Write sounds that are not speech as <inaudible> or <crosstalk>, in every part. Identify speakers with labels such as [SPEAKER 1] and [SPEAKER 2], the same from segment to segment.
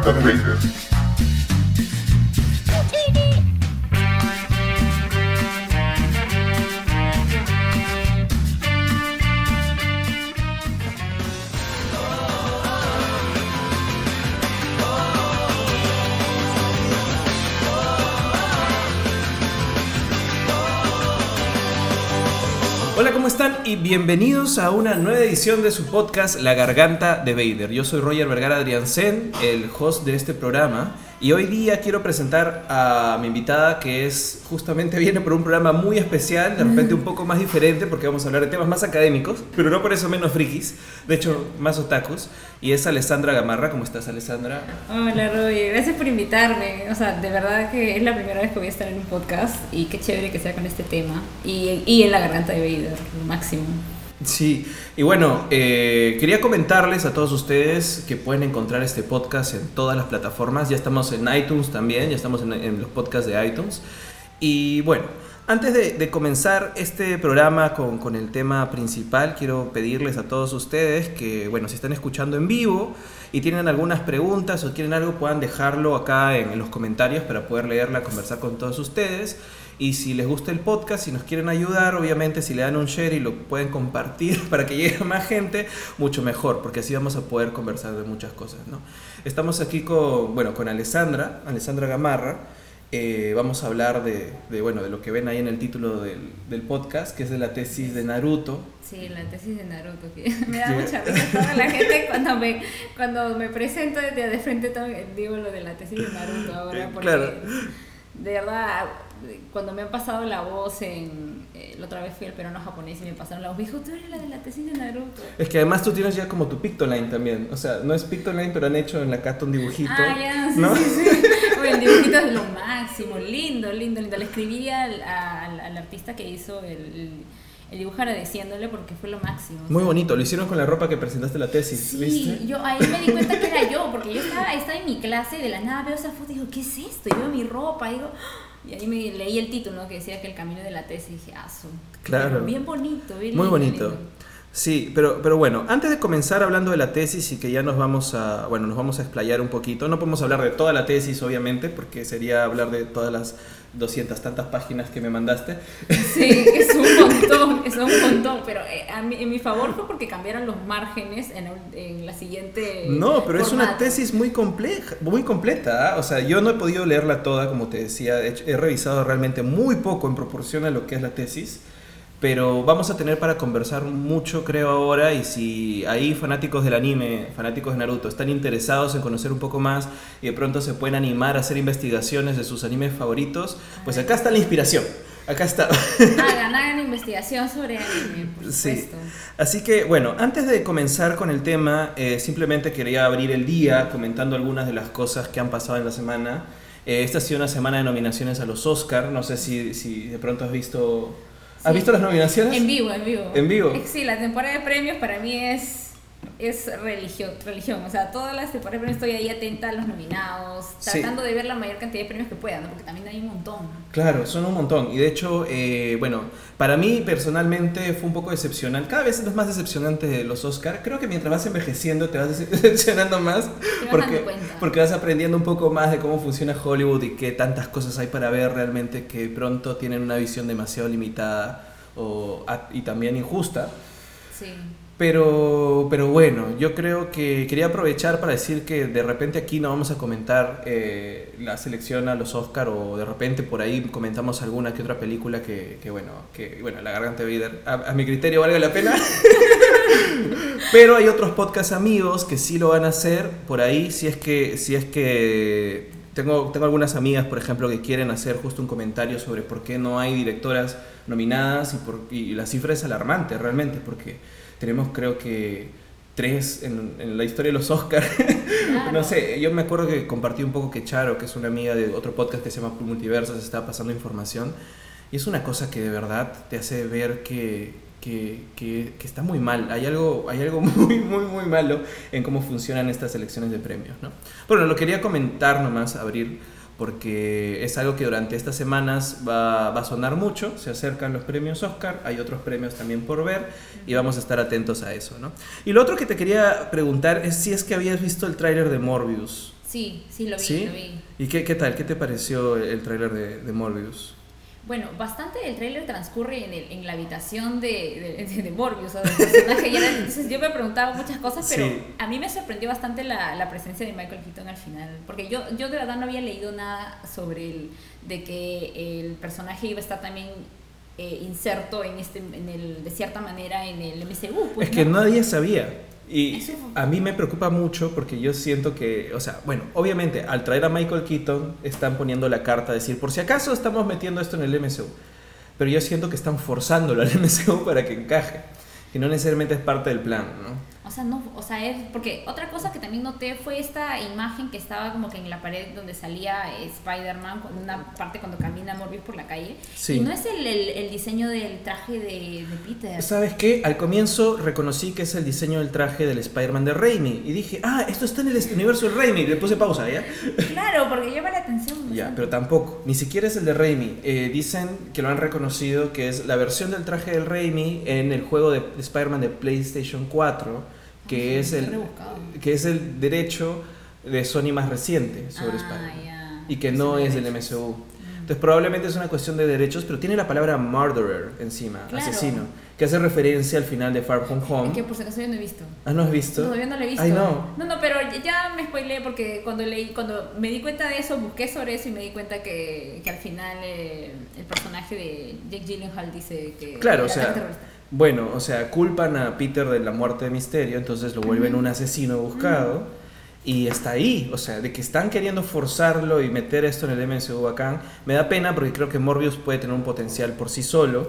[SPEAKER 1] garganta de
[SPEAKER 2] bienvenidos a una nueva edición de su podcast La Garganta de Vader. Yo soy Roger Vergara Adriansen, el host de este programa. Y hoy día quiero presentar a mi invitada que es justamente viene por un programa muy especial, de repente un poco más diferente porque vamos a hablar de temas más académicos, pero no por eso menos frikis, de hecho más otakus. Y es Alessandra Gamarra. ¿Cómo estás, Alessandra?
[SPEAKER 3] Hola, Roger. Gracias por invitarme. O sea, de verdad que es la primera vez que voy a estar en un podcast y qué chévere que sea con este tema. Y, y en la garganta de Vader, lo máximo.
[SPEAKER 2] Sí, y bueno, eh, quería comentarles a todos ustedes que pueden encontrar este podcast en todas las plataformas. Ya estamos en iTunes también, ya estamos en, los podcasts de iTunes. Y bueno, antes de, comenzar este programa con, con, el tema principal, quiero pedirles a todos ustedes que, bueno, si están escuchando en vivo y tienen algunas preguntas o quieren algo, puedan dejarlo acá en, en los comentarios para poder leerla, conversar con todos ustedes. Y si les gusta el podcast, si nos quieren ayudar, obviamente si le dan un share y lo pueden compartir <laughs> para que llegue a más gente, mucho mejor, porque así vamos a poder conversar de muchas cosas. ¿no? Estamos aquí con, bueno, con Alessandra, Alessandra Gamarra. Eh, vamos a hablar de, de, bueno, de lo que ven ahí en el título del, del, podcast, que es de la tesis de Naruto.
[SPEAKER 3] Sí, la tesis de Naruto, que <laughs> me da mucha risa toda la gente cuando me, cuando me presento de, de frente digo lo de la tesis de Naruto ahora, porque
[SPEAKER 2] claro.
[SPEAKER 3] de verdad cuando me han pasado la voz en eh, la otra vez fui al peruano japonés y me pasaron la voz me dijo tú eres la de la tesis de Naruto
[SPEAKER 2] es que además tú tienes ya como tu Pictoline también o sea no es Pictoline pero han hecho en la carta un dibujito
[SPEAKER 3] ah ya sí ¿no? sí, sí. <laughs> Oye, el dibujito es lo máximo lindo lindo lindo le escribí al, al, al artista que hizo el, el dibujo agradeciéndole porque fue lo máximo.
[SPEAKER 2] Muy bonito, lo hicieron con la ropa que presentaste la tesis,
[SPEAKER 3] sí,
[SPEAKER 2] ¿viste?
[SPEAKER 3] yo ahí me di cuenta que era <laughs> yo, porque yo estaba, estaba en mi clase y de la nada veo esa foto y digo, ¿qué es esto? Y veo mi ropa y digo, y ahí me leí el título ¿no? que decía que el camino de la tesis y dije, ah.
[SPEAKER 2] Claro.
[SPEAKER 3] Bien bonito, bien
[SPEAKER 2] Muy bonito.
[SPEAKER 3] lindo.
[SPEAKER 2] Sí, pero, pero bueno, antes de comenzar hablando de la tesis y que ya nos vamos a, bueno, nos vamos a explayar un poquito, no podemos hablar de toda la tesis, obviamente, porque sería hablar de todas las 200 tantas páginas que me mandaste.
[SPEAKER 3] Sí, es un montón, es un montón, pero eh, a mí, en mi favor fue porque cambiaron los márgenes en, en la siguiente...
[SPEAKER 2] No, pero
[SPEAKER 3] formato.
[SPEAKER 2] es una tesis muy compleja, muy completa, ¿eh? o sea, yo no he podido leerla toda, como te decía, he revisado realmente muy poco en proporción a lo que es la tesis. Pero vamos a tener para conversar mucho, creo, ahora. Y si ahí fanáticos del anime, fanáticos de Naruto, están interesados en conocer un poco más y de pronto se pueden animar a hacer investigaciones de sus animes favoritos, pues acá está la inspiración. Acá está.
[SPEAKER 3] Hagan, hagan investigación sobre anime, por
[SPEAKER 2] Sí. Así que, bueno, antes de comenzar con el tema, eh, simplemente quería abrir el día comentando algunas de las cosas que han pasado en la semana. Eh, esta ha sido una semana de nominaciones a los Oscar. No sé si, si de pronto has visto. ¿Has visto las nominaciones?
[SPEAKER 3] En vivo, en vivo.
[SPEAKER 2] En vivo.
[SPEAKER 3] Sí, la temporada de premios para mí es es religión, religión, o sea, todas las temporadas premios estoy ahí atenta a los nominados,
[SPEAKER 2] Sí.
[SPEAKER 3] tratando de ver la mayor cantidad de premios que pueda, ¿no? porque también hay un montón.
[SPEAKER 2] Claro, son un montón. Y de hecho, eh, bueno, para mí personalmente fue un poco decepcionante. Cada vez es más decepcionante de los Oscar. Creo que mientras vas envejeciendo te vas <laughs> decepcionando más.
[SPEAKER 3] Vas
[SPEAKER 2] Porque, porque vas aprendiendo un poco más de cómo funciona Hollywood y qué tantas cosas hay para ver realmente que pronto tienen una visión demasiado limitada o, y también injusta.
[SPEAKER 3] Sí.
[SPEAKER 2] Pero, pero bueno, yo creo que quería aprovechar para decir que de repente aquí no vamos a comentar eh, la selección a los Oscar o de repente por ahí comentamos alguna que otra película que, que bueno, que bueno, La Garganta de a, a mi criterio valga la pena. <laughs> pero hay otros podcast amigos que sí lo van a hacer por ahí, si es que, si es que tengo, tengo algunas amigas, por ejemplo, que quieren hacer justo un comentario sobre por qué no hay directoras nominadas y, por, y la cifra es alarmante realmente, porque tenemos creo que tres en, en la historia de los Oscars. <laughs>
[SPEAKER 3] Claro.
[SPEAKER 2] no sé, yo me acuerdo que compartí un poco que Charo, que es una amiga de otro podcast que se llama Multiversos, estaba pasando información. Y es una cosa que de verdad te hace ver que, que, que, que está muy mal. Hay algo, hay algo <laughs> muy, muy, muy malo en cómo funcionan estas elecciones de premios. ¿no? Bueno, lo quería comentar nomás, abrir, porque es algo que durante estas semanas va, va a sonar mucho. Se acercan los premios Oscar, hay otros premios también por ver y vamos a estar atentos a eso. ¿no? Y lo otro que te quería preguntar es si es que habías visto el tráiler de Morbius.
[SPEAKER 3] Sí, sí, lo vi,
[SPEAKER 2] ¿Sí?
[SPEAKER 3] lo vi.
[SPEAKER 2] ¿Y qué, qué tal? ¿Qué te pareció el tráiler de, de Morbius?
[SPEAKER 3] Bueno, bastante del tráiler transcurre en, el- en la habitación de, de, de Morbius, o del personaje Jared. Entonces yo me preguntaba muchas cosas, pero
[SPEAKER 2] Sí.
[SPEAKER 3] a mí me sorprendió bastante la, la presencia de Michael Keaton al final. Porque yo, yo de verdad no había leído nada sobre el, de que el personaje iba a estar también eh, inserto en este, en el, de cierta manera en el MCU. Pues,
[SPEAKER 2] es que
[SPEAKER 3] ¿no?
[SPEAKER 2] nadie sabía. Y a mí me preocupa mucho porque yo siento que, o sea, bueno, obviamente al traer a Michael Keaton están poniendo la carta, decir, por si acaso estamos metiendo esto en el MCU. Pero yo siento que están forzándolo al <laughs> MCU para que encaje. Que no necesariamente es parte del plan, ¿no?
[SPEAKER 3] O sea, no, o sea, es porque otra cosa que también noté fue esta imagen que estaba como que en la pared donde salía Spider-Man, con una parte cuando camina Morbius por la calle.
[SPEAKER 2] Sí.
[SPEAKER 3] Y no es el, el, el diseño del traje de, de Peter.
[SPEAKER 2] ¿Sabes qué? Al comienzo reconocí que es el diseño del traje del Spider-Man de Raimi. Y dije, ah, esto está en el universo de Raimi. Le puse pausa, ¿ya?
[SPEAKER 3] Claro, porque llama la atención.
[SPEAKER 2] Ya, pero tampoco. Ni siquiera es el de Raimi. Eh, dicen que lo han reconocido que es la versión del traje del Raimi en el juego de Spider-Man de PlayStation 4, que, es el, que es el derecho de Sony más reciente sobre
[SPEAKER 3] Ah,
[SPEAKER 2] Spider-Man.
[SPEAKER 3] ya.
[SPEAKER 2] Y que no es del. MCU.
[SPEAKER 3] Mm.
[SPEAKER 2] Entonces probablemente es una cuestión de derechos, pero tiene la palabra murderer encima,
[SPEAKER 3] Claro.
[SPEAKER 2] asesino, que hace referencia al final de Far From Home.
[SPEAKER 3] Que por si acaso yo no he visto.
[SPEAKER 2] Ah, ¿no has visto?
[SPEAKER 3] Todavía no lo he visto.
[SPEAKER 2] Ay, no.
[SPEAKER 3] No, no, pero ya me spoileé porque cuando leí, cuando me di cuenta de eso, busqué sobre eso y me di cuenta que, que al final eh, el personaje de Jake Gyllenhaal dice que
[SPEAKER 2] Claro, o sea,
[SPEAKER 3] terrorista.
[SPEAKER 2] Bueno, o sea, culpan a Peter de la muerte de Misterio, entonces lo vuelven un asesino buscado y está ahí, o sea, de que están queriendo forzarlo y meter esto en el MCU bacán. Me da pena porque creo que Morbius puede tener un potencial por sí solo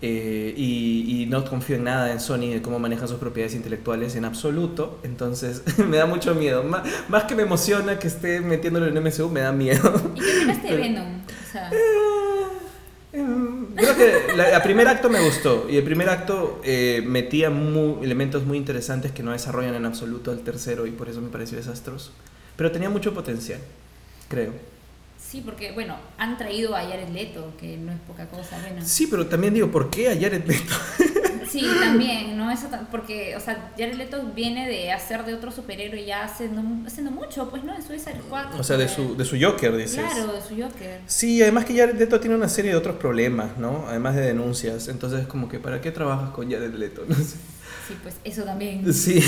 [SPEAKER 2] eh, y, y no confío en nada en Sony de cómo maneja sus propiedades intelectuales en absoluto, entonces <laughs> me da mucho miedo. Má- más que me emociona que esté metiéndolo en el MCU, me da miedo.
[SPEAKER 3] ¿Y qué de <laughs> Venom? O sea,
[SPEAKER 2] Creo que la, el primer acto me gustó y el primer acto eh, metía mu- elementos muy interesantes que no desarrollan en absoluto al tercero y por eso me pareció desastroso. Pero tenía mucho potencial, creo.
[SPEAKER 3] sí, porque, bueno, han traído a Jared Leto, que no es poca cosa, bueno.
[SPEAKER 2] Sí, pero también digo, ¿por qué a Jared Leto? <laughs>
[SPEAKER 3] Sí, también, ¿no? Eso porque, o sea, Jared Leto viene de hacer de otro superhéroe ya hace no mucho, pues, ¿no? En Suicide Squad.
[SPEAKER 2] O sea, de su, de su Joker, dices.
[SPEAKER 3] Claro, de su Joker.
[SPEAKER 2] Sí, además que Jared Leto tiene una serie de otros problemas, ¿no? Además de denuncias. Entonces, como que, ¿para qué trabajas con Jared Leto? <laughs> No sé.
[SPEAKER 3] Sí, pues eso también.
[SPEAKER 2] Sí.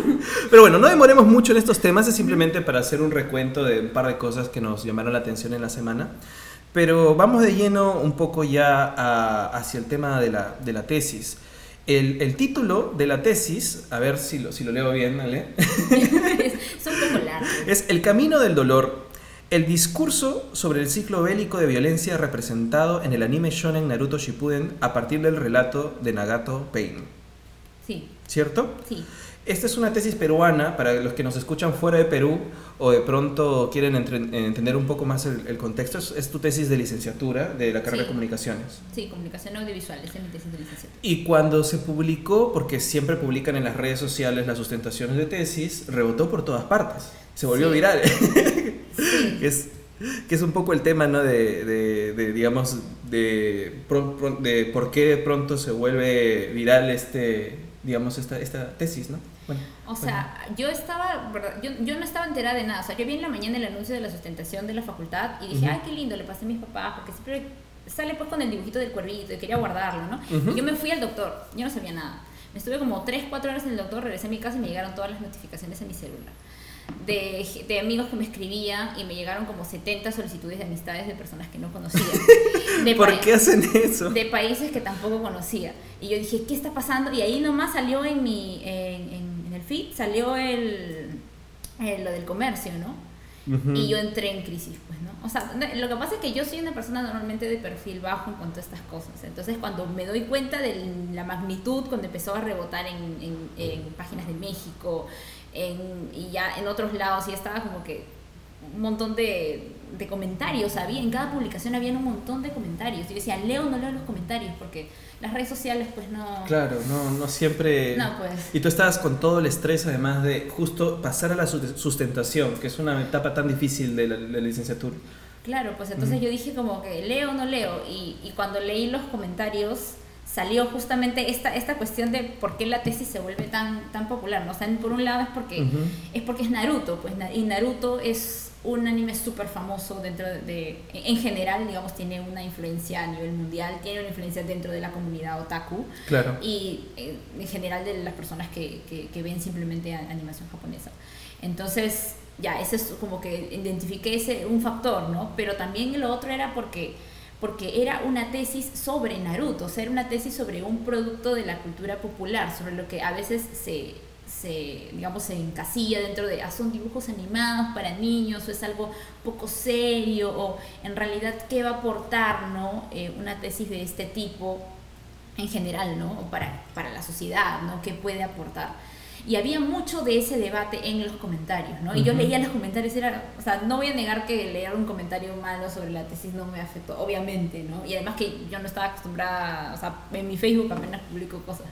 [SPEAKER 2] <laughs> Pero bueno, no demoremos mucho en estos temas, es simplemente para hacer un recuento de un par de cosas que nos llamaron la atención en la semana. Pero vamos de lleno un poco ya a- hacia el tema de la, de la tesis. El, el título de la tesis, a ver si lo, si lo leo bien, ¿vale?
[SPEAKER 3] es <laughs> un poco largo.
[SPEAKER 2] Es El camino del dolor, el discurso sobre el ciclo bélico de violencia representado en el anime shonen Naruto Shippuden a partir del relato de Nagato Pain.
[SPEAKER 3] Sí,
[SPEAKER 2] ¿Cierto?
[SPEAKER 3] sí.
[SPEAKER 2] Esta es una tesis peruana para los que nos escuchan fuera de Perú o de pronto quieren entre- entender un poco más el, el contexto. Es, es tu tesis de licenciatura de la carrera
[SPEAKER 3] Sí.
[SPEAKER 2] de comunicaciones.
[SPEAKER 3] Sí, comunicación audiovisual, esa es mi tesis de licenciatura.
[SPEAKER 2] Y cuando se publicó, porque siempre publican en las redes sociales las sustentaciones de tesis, rebotó por todas partes. Se volvió
[SPEAKER 3] Sí.
[SPEAKER 2] viral.
[SPEAKER 3] Sí.
[SPEAKER 2] que, <laughs> es, que es un poco el tema, ¿no? De, de- de, digamos, de, de por qué de pronto se vuelve viral este, digamos, esta, esta tesis, ¿no? Bueno,
[SPEAKER 3] O sea, yo estaba. Yo, yo no estaba enterada de nada. O sea, yo vi en la mañana el anuncio de la sustentación de la facultad y dije,
[SPEAKER 2] Ujú.
[SPEAKER 3] ay, qué lindo, le pasé a mis papás, porque siempre sale pues con el dibujito del cuervito y quería guardarlo, ¿no?
[SPEAKER 2] Ujú.
[SPEAKER 3] Y yo me fui al doctor, yo no sabía nada. Me estuve como 3, 4 horas en el doctor, regresé a mi casa y me llegaron todas las notificaciones a mi celular. De, de amigos que me escribían y me llegaron como 70 solicitudes de amistades de personas que no conocía. <laughs> De
[SPEAKER 2] ¿Por qué hacen eso?
[SPEAKER 3] de países que tampoco conocía. Y yo dije, ¿qué está pasando? Y ahí nomás salió en mi en, en- salió el, el- lo del comercio, ¿no? Y yo entré en crisis, pues, ¿no? O sea, lo que pasa es que yo soy una persona normalmente de perfil bajo en cuanto a estas cosas. Entonces, cuando me doy cuenta de la magnitud, cuando empezó a rebotar en, en- en páginas de México en- y ya en otros lados, y estaba como que un montón de, de comentarios había, en cada publicación había un montón de comentarios. Yo decía, leo o no leo los comentarios, porque las redes sociales, pues no.
[SPEAKER 2] Claro, no, no siempre...
[SPEAKER 3] No, pues.
[SPEAKER 2] Y tú estabas con todo el estrés, además de justo pasar a la su- sustentación, que es una etapa tan difícil de la, la licenciatura.
[SPEAKER 3] Claro, pues entonces
[SPEAKER 2] Ujú.
[SPEAKER 3] yo dije como que leo o no leo y, y cuando leí los comentarios salió justamente esta, esta cuestión de por qué la tesis se vuelve tan, tan popular. ¿no? O sea, por un lado es porque, es porque es Naruto, pues, y Naruto es un anime súper famoso dentro de, en general, digamos, tiene una influencia a nivel mundial, tiene una influencia dentro de la comunidad otaku
[SPEAKER 2] claro.
[SPEAKER 3] y eh, en general de las personas que, que, que ven simplemente animación japonesa. Entonces, ya, ese es como que identifiqué ese un factor, ¿no? Pero también lo otro era porque porque era una tesis sobre Naruto, o sea, era una tesis sobre un producto de la cultura popular, sobre lo que a veces se, se digamos, se encasilla dentro de, ah, son dibujos animados para niños, o es algo poco serio, o en realidad, ¿qué va a aportar, no? Eh, una tesis de este tipo en general, ¿no? O para, para la sociedad, ¿no? ¿Qué puede aportar? Y había mucho de ese debate en los comentarios, ¿no? Y yo leía los comentarios, era, o sea, no voy a negar que leer un comentario malo sobre la tesis no me afectó, obviamente, ¿no? Y además que yo no estaba acostumbrada, o sea, en mi Facebook apenas publico cosas,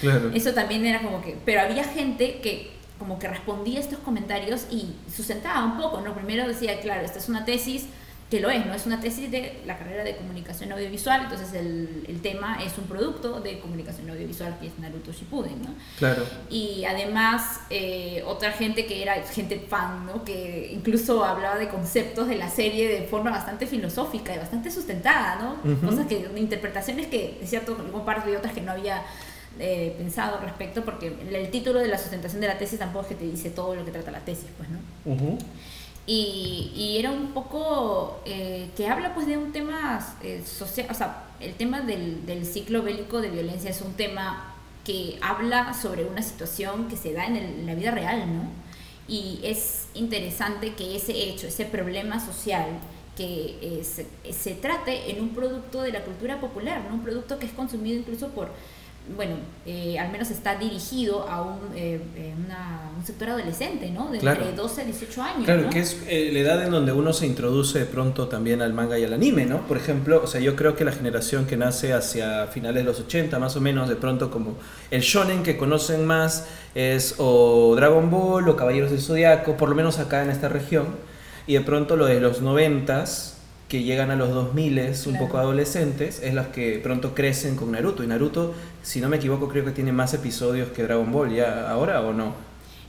[SPEAKER 3] claro. eso también era como que, pero había gente que como que respondía a estos comentarios y sustentaba un poco, ¿no? Primero decía, claro, esta es una tesis, que lo es, ¿no? Es una tesis de la carrera de comunicación audiovisual, entonces el, el, tema es un producto de comunicación audiovisual que es Naruto Shippuden, ¿no?
[SPEAKER 2] Claro.
[SPEAKER 3] Y además eh, otra gente que era gente fan, ¿no? Que incluso hablaba de conceptos de la serie de forma bastante filosófica y bastante sustentada, ¿no? Cosas que, interpretaciones que, es cierto, parte y otras que no había... Eh, pensado respecto porque el, título de la sustentación de la tesis tampoco es que te dice todo lo que trata la tesis pues no uh y, era un poco eh, que habla pues de un tema eh, social, o sea, el tema del, ciclo bélico de violencia es un tema que habla sobre una situación que se da en, la vida real, ¿no? Y es interesante que ese hecho, ese problema social, que eh, se, se, trate en un producto de la cultura popular, ¿no? Un producto que es consumido incluso por bueno, eh, al menos está dirigido a un, eh, eh, un sector adolescente, ¿no? De entre 12 a 18 años.
[SPEAKER 2] Claro, que es la edad en donde uno se introduce de pronto también al manga y al anime, ¿no? Por ejemplo, o sea, yo creo que la generación que nace hacia finales de los 80, más o menos, de pronto como el shonen que conocen más es o Dragon Ball o Caballeros del Zodiaco, por lo menos acá en esta región, y de pronto lo de los 90s que llegan a los 2000 un poco adolescentes, es las que pronto crecen con Naruto. Y Naruto, si no me equivoco, creo que tiene más episodios que Dragon Ball ya ahora o no.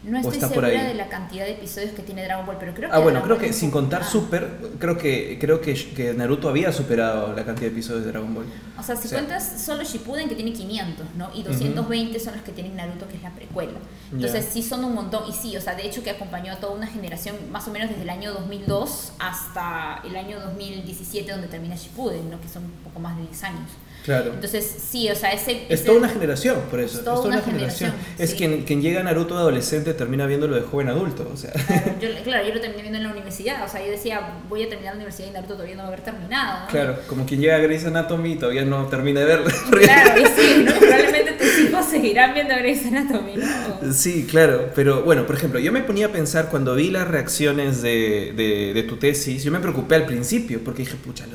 [SPEAKER 3] No estoy segura de la cantidad de episodios que tiene Dragon Ball, pero creo que.
[SPEAKER 2] Ah, bueno, creo que sin contar Super, creo que creo que, que, Naruto había superado la cantidad de episodios de Dragon Ball.
[SPEAKER 3] O sea, si cuentas solo Shippuden, que tiene 500, ¿no? Y 220 son los que tienen Naruto, que es la precuela. Entonces, sí son un montón. Y sí, o sea, de hecho, que acompañó a toda una generación, más o menos desde el año 2002 hasta el año 2017, donde termina Shippuden, ¿no? Que son un poco más de 10 años.
[SPEAKER 2] Claro.
[SPEAKER 3] Entonces, sí, o sea, ese...
[SPEAKER 2] Es toda una generación, por eso. Es toda, una, generación. Es quien, quien llega a Naruto adolescente termina viendo lo de joven adulto, o sea.
[SPEAKER 3] Claro yo, <laughs> claro, yo lo terminé viendo en la universidad, o sea, yo decía, voy a terminar la universidad y Naruto todavía no va a haber terminado.
[SPEAKER 2] Claro, como quien llega a Grey's Anatomy y todavía no termina de verlo.
[SPEAKER 3] Claro, y sí, ¿no? probablemente tus hijos seguirán viendo Grey's Anatomy, ¿no?
[SPEAKER 2] Sí, claro, pero bueno, por ejemplo, yo me ponía a pensar cuando vi las reacciones de, de, de tu tesis, yo me preocupé al principio, porque dije, pucha,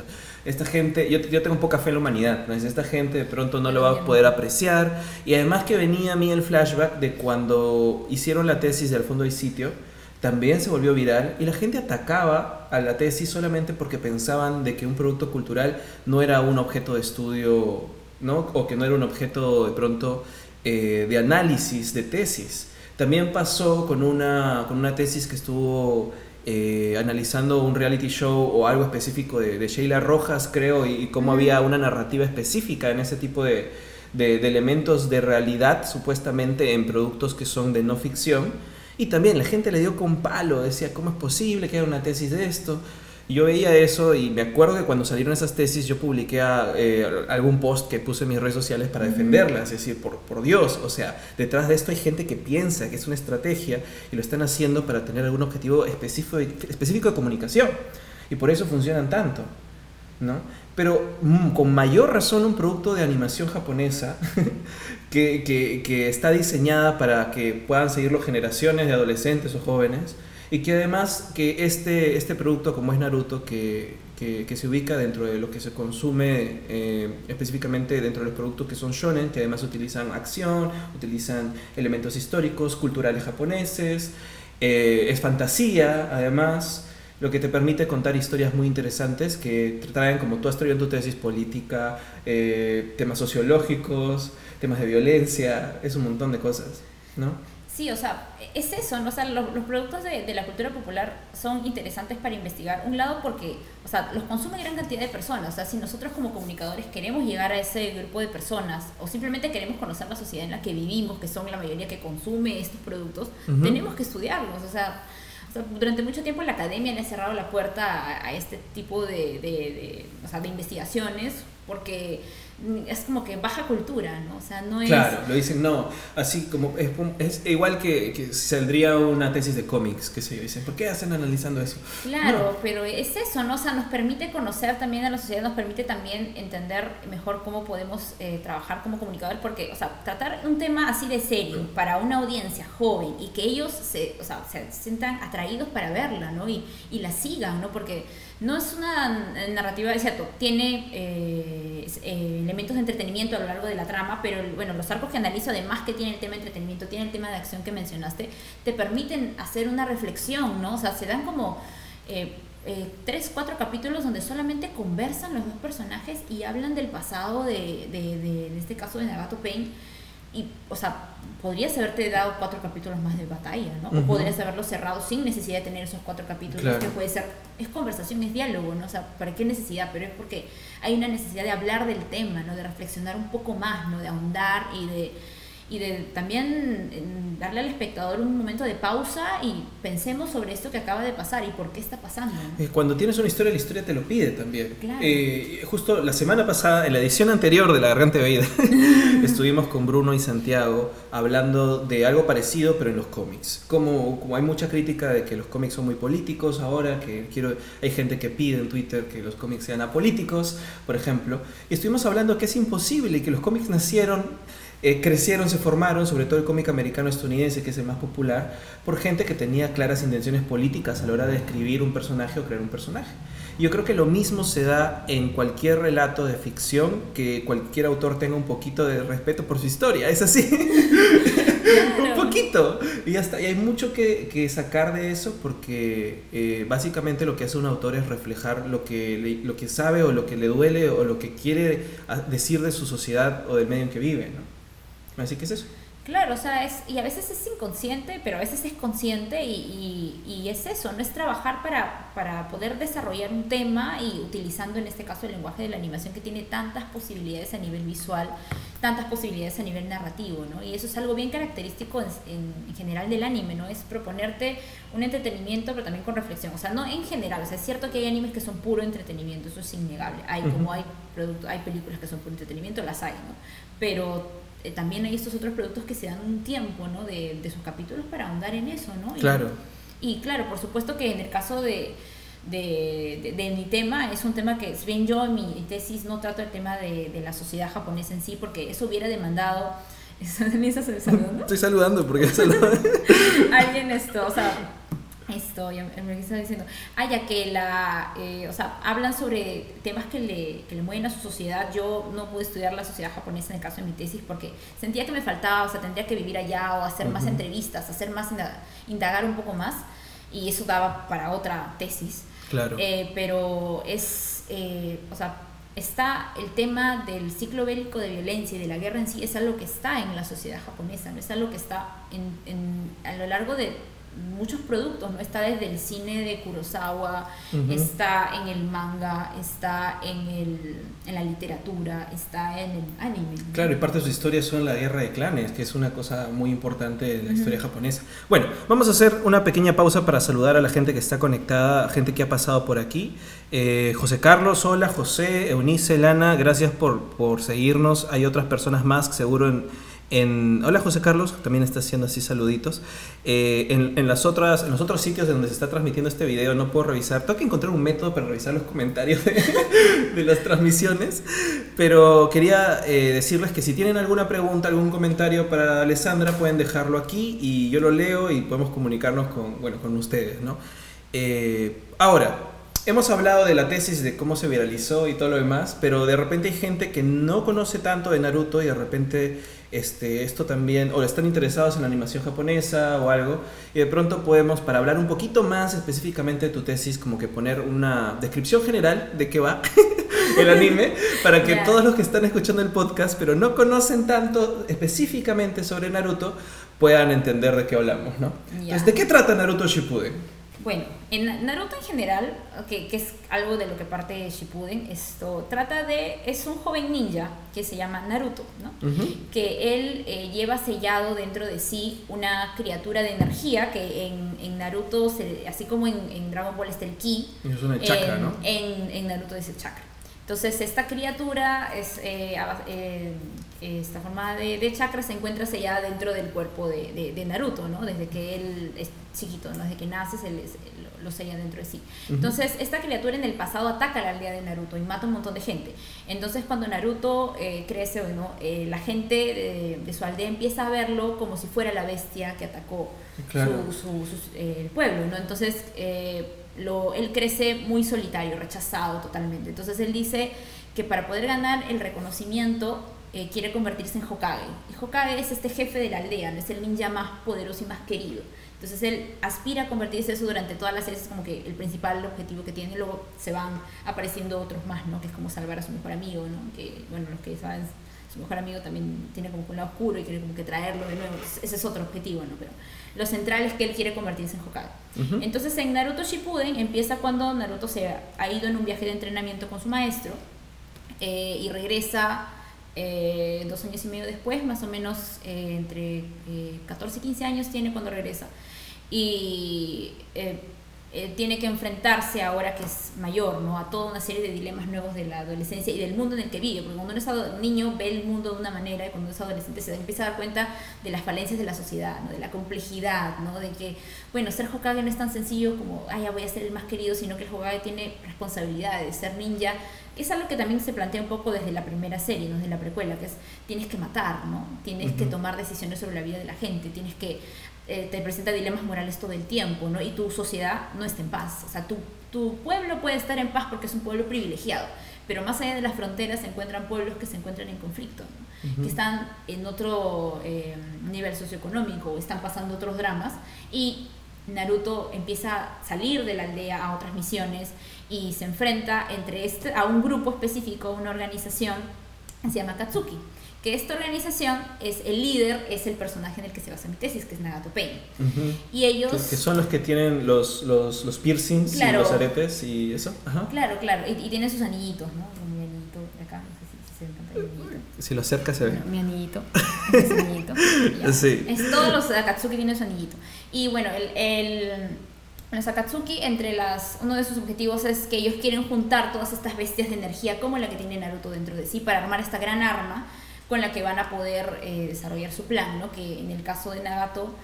[SPEAKER 2] esta gente, yo, yo tengo poca fe en la humanidad, ¿no? esta gente de pronto no lo va a poder apreciar. Y además que venía a mí el flashback de cuando hicieron la tesis del fondo y sitio, también se volvió viral y la gente atacaba a la tesis solamente porque pensaban de que un producto cultural no era un objeto de estudio, ¿no? O que no era un objeto de pronto eh, de análisis de tesis. También pasó con una, con una tesis que estuvo eh, analizando un reality show o algo específico de, Sheila Rojas, creo, y, cómo había una narrativa específica en ese tipo de, de, elementos de realidad, supuestamente, en productos que son de no ficción. Y también la gente le dio con palo, decía, ¿cómo es posible que haya una tesis de esto? Yo veía eso y me acuerdo que cuando salieron esas tesis yo publiqué eh, algún post que puse en mis redes sociales para defenderlas, es decir, por, por Dios, o sea, detrás de esto hay gente que piensa que es una estrategia y lo están haciendo para tener algún objetivo específico, específico de comunicación y por eso funcionan tanto, ¿no? Pero mm, con mayor razón un producto de animación japonesa <laughs> que, que, que está diseñada para que puedan seguirlo generaciones de adolescentes o jóvenes, y que además que este, este producto como es Naruto, que, que, se ubica dentro de lo que se consume eh, específicamente dentro de los productos que son shonen, que además utilizan acción, utilizan elementos históricos, culturales japoneses, eh, es fantasía además, lo que te permite contar historias muy interesantes que traen, como tú has traído en tu tesis, política, eh, temas sociológicos, temas de violencia, es un montón de cosas, ¿no?
[SPEAKER 3] Sí, o sea, es eso, ¿no? O sea, los, productos de, de, la cultura popular son interesantes para investigar. Un lado porque, o sea, los consume gran cantidad de personas. O sea, si nosotros como comunicadores queremos llegar a ese grupo de personas o simplemente queremos conocer la sociedad en la que vivimos, que son la mayoría que consume estos productos, tenemos que estudiarlos. O sea, durante mucho tiempo la academia le ha cerrado la puerta a, este tipo de, de, de, o sea, de investigaciones porque es como que baja cultura, ¿no? O sea, no es...
[SPEAKER 2] Claro, lo dicen, no, así como, es, es igual que, que, saldría una tesis de cómics, qué sé yo, dicen, ¿por qué hacen analizando eso?
[SPEAKER 3] Claro, pero es eso, ¿no? O sea, nos permite conocer también a la sociedad, nos permite también entender mejor cómo podemos eh, trabajar como comunicadores, porque, o sea, tratar un tema así de serio para una audiencia joven y que ellos se, o sea, se sientan atraídos para verla, ¿no? Y, y la sigan, ¿no? Porque no es una narrativa, es cierto, tiene eh, eh, elementos de entretenimiento a lo largo de la trama, pero bueno, los arcos que analizo, además que tiene el tema de entretenimiento, tiene el tema de acción que mencionaste, te permiten hacer una reflexión, ¿no? O sea, se dan como eh, tres, cuatro capítulos donde solamente conversan los dos personajes y hablan del pasado de, de, de en este caso, de Nagato Payne y, o sea, podrías haberte dado cuatro capítulos más de batalla, ¿no? O podrías haberlo cerrado sin necesidad de tener esos cuatro capítulos, que puede ser, es conversación, es diálogo, ¿no? O sea, ¿para qué necesidad? Pero es porque hay una necesidad de hablar del tema, ¿no? De reflexionar un poco más, ¿no? De ahondar y de y de también darle al espectador un momento de pausa y pensemos sobre esto que acaba de pasar y por qué está pasando.
[SPEAKER 2] Eh, cuando tienes una historia, la historia te lo pide también. Eh, justo la semana pasada, en la edición anterior de La Garganta Veída, <laughs> estuvimos con Bruno y Santiago hablando de algo parecido, pero en los cómics. Como, como hay mucha crítica de que los cómics son muy políticos ahora, que quiero hay gente que pide en Twitter que los cómics sean apolíticos, por ejemplo, y estuvimos hablando que es imposible y que los cómics nacieron eh, crecieron, se formaron, sobre todo el cómic americano estadounidense, que es el más popular, por gente que tenía claras intenciones políticas a la hora de escribir un personaje o crear un personaje. Yo creo que lo mismo se da en cualquier relato de ficción, que cualquier autor tenga un poquito de respeto por su historia, es así. <laughs> un poquito. Y hasta y hay mucho que, que, sacar de eso porque eh, básicamente lo que hace un autor es reflejar lo que, lo que sabe o lo que le duele o lo que quiere decir de su sociedad o del medio en que vive. ¿no? Así que es eso.
[SPEAKER 3] Claro, o sea, es, y a veces es inconsciente, pero a veces es consciente y, y, es eso, no es trabajar para, para, poder desarrollar un tema y utilizando en este caso el lenguaje de la animación que tiene tantas posibilidades a nivel visual, tantas posibilidades a nivel narrativo, ¿no? Y eso es algo bien característico en, en, general del anime, ¿no? Es proponerte un entretenimiento, pero también con reflexión, o sea, no en general, o sea, es cierto que hay animes que son puro entretenimiento, eso es innegable, hay como hay, hay películas que son puro entretenimiento, las hay, ¿no? Pero eh, también hay estos otros productos que se dan un tiempo, ¿no? De, de sus capítulos para ahondar en eso, ¿no?
[SPEAKER 2] Y, claro.
[SPEAKER 3] Y claro, por supuesto que en el caso de, de, de, mi tema, es un tema que, si bien yo en mi tesis no trato el tema de, de la sociedad japonesa en sí, porque eso hubiera demandado... <laughs> ¿Estás saludando?
[SPEAKER 2] Estoy saludando porque <laughs>
[SPEAKER 3] Alguien esto, o sea esto, ya me está diciendo, ah, ya que la, eh, o sea, hablan sobre temas que le, que le mueven a su sociedad. Yo no pude estudiar la sociedad japonesa en el caso de mi tesis porque sentía que me faltaba, o sea, tendría que vivir allá o hacer más entrevistas, hacer más, indagar un poco más y eso daba para otra tesis.
[SPEAKER 2] Claro.
[SPEAKER 3] Eh, pero es, eh, o sea, está el tema del ciclo bélico de violencia y de la guerra en sí, es algo que está en la sociedad japonesa, no es algo que está en, en, a lo largo de muchos productos, ¿no? Está desde el cine de Kurosawa, está en el manga, está en, el, en la literatura, está en el anime.
[SPEAKER 2] Claro, y parte de su historia son la guerra de clanes, que es una cosa muy importante de la historia japonesa. Bueno, vamos a hacer una pequeña pausa para saludar a la gente que está conectada, gente que ha pasado por aquí. Eh, José Carlos, hola, José, Eunice, Lana, gracias por, por seguirnos. Hay otras personas más, seguro en Hola José Carlos, también está haciendo así saluditos. Eh, en, las otras, en los otros sitios donde se está transmitiendo este video no puedo revisar. Tengo que encontrar un método para revisar los comentarios <laughs> de, las transmisiones. Pero quería eh, decirles que si tienen alguna pregunta, algún comentario para Alessandra, pueden dejarlo aquí y yo lo leo y podemos comunicarnos con, bueno, con ustedes. ¿no? Eh, ahora, hemos hablado de la tesis, de cómo se viralizó y todo lo demás, pero de repente hay gente que no conoce tanto de Naruto y de repente este, esto también, o están interesados en la animación japonesa o algo, y de pronto podemos, para hablar un poquito más específicamente de tu tesis, como que poner una descripción general de qué va <laughs> el anime, para que todos los que están escuchando el podcast, pero no conocen tanto específicamente sobre Naruto, puedan entender de qué hablamos, ¿no? Entonces, ¿de qué trata Naruto Shippuden?
[SPEAKER 3] Bueno, en Naruto en general, que, que, es algo de lo que parte Shippuden, esto trata de, es un joven ninja que se llama Naruto, ¿no? Que él eh, lleva sellado dentro de sí una criatura de energía que en, en Naruto, así como en, en, Dragon Ball está el ki,
[SPEAKER 2] es una chakra,
[SPEAKER 3] en,
[SPEAKER 2] ¿no?
[SPEAKER 3] En, Naruto es el chakra. Entonces esta criatura es eh, eh, esta forma de, de, chakra se encuentra sellada dentro del cuerpo de, de, Naruto, ¿no? Desde que él es chiquito, ¿no? Desde que nace se lo, sella dentro de sí. Entonces, esta criatura en el pasado ataca a la aldea de Naruto y mata a un montón de gente. Entonces, cuando Naruto eh, crece, bueno, eh, la gente de, su aldea empieza a verlo como si fuera la bestia que atacó su, el pueblo, ¿no? Entonces, eh, lo, él crece muy solitario, rechazado totalmente. Entonces, él dice que para poder ganar el reconocimiento eh, quiere convertirse en Hokage. Y Hokage es este jefe de la aldea, ¿no? es el ninja más poderoso y más querido. Entonces él aspira a convertirse eso durante todas las series, es como que el principal objetivo que tiene. Luego se van apareciendo otros más, ¿no? Que es como salvar a su mejor amigo, ¿no? Que, bueno, los que saben, su mejor amigo también tiene como un lado oscuro y quiere como que traerlo de nuevo. Ese es otro objetivo, ¿no? Pero lo central es que él quiere convertirse en Hokage. Entonces en Naruto Shippuden empieza cuando Naruto se ha ido en un viaje de entrenamiento con su maestro eh, y regresa eh, dos años y medio después, más o menos eh, entre 14 y 15 años tiene cuando regresa. Y eh, tiene que enfrentarse ahora que es mayor, ¿no? A toda una serie de dilemas nuevos de la adolescencia y del mundo en el que vive, porque cuando uno es niño ve el mundo de una manera y cuando es adolescente se empieza a dar cuenta de las falencias de la sociedad, ¿no? De la complejidad, ¿no? De que, bueno, ser Hokage no es tan sencillo como, ay, ya voy a ser el más querido, sino que el Hokage tiene responsabilidades, ser ninja es algo que también se plantea un poco desde la primera serie, ¿no? desde la precuela, que es tienes que matar, ¿no? Tienes que tomar decisiones sobre la vida de la gente, tienes que eh, te presenta dilemas morales todo el tiempo, ¿no? Y tu sociedad no está en paz, o sea, tu, tu pueblo puede estar en paz porque es un pueblo privilegiado, pero más allá de las fronteras se encuentran pueblos que se encuentran en conflicto, que están en otro eh, nivel socioeconómico, están pasando otros dramas y Naruto empieza a salir de la aldea a otras misiones y se enfrenta entre este, a un grupo específico, una organización se llama Katsuki. Que esta organización es el líder, es el personaje en el que se basa mi tesis, que es Nagato Pain. Y ellos.
[SPEAKER 2] Que son los que tienen los, los, los piercings y los aretes y eso.
[SPEAKER 3] Claro, claro. Y, y, tienen sus anillitos, ¿no? Mi anillito de acá, no sé si, se ve
[SPEAKER 2] anillito. Si lo acerca se ve.
[SPEAKER 3] mi anillito. Ese anillito. <laughs> sí. Es, todos los Akatsuki tienen su anillito. Y bueno, el, el los Akatsuki, entre las, uno de sus objetivos es que ellos quieren juntar todas estas bestias de energía como la que tiene Naruto dentro de sí para armar esta gran arma con la que van a poder eh, desarrollar su plan, ¿no? que en el caso de Nagato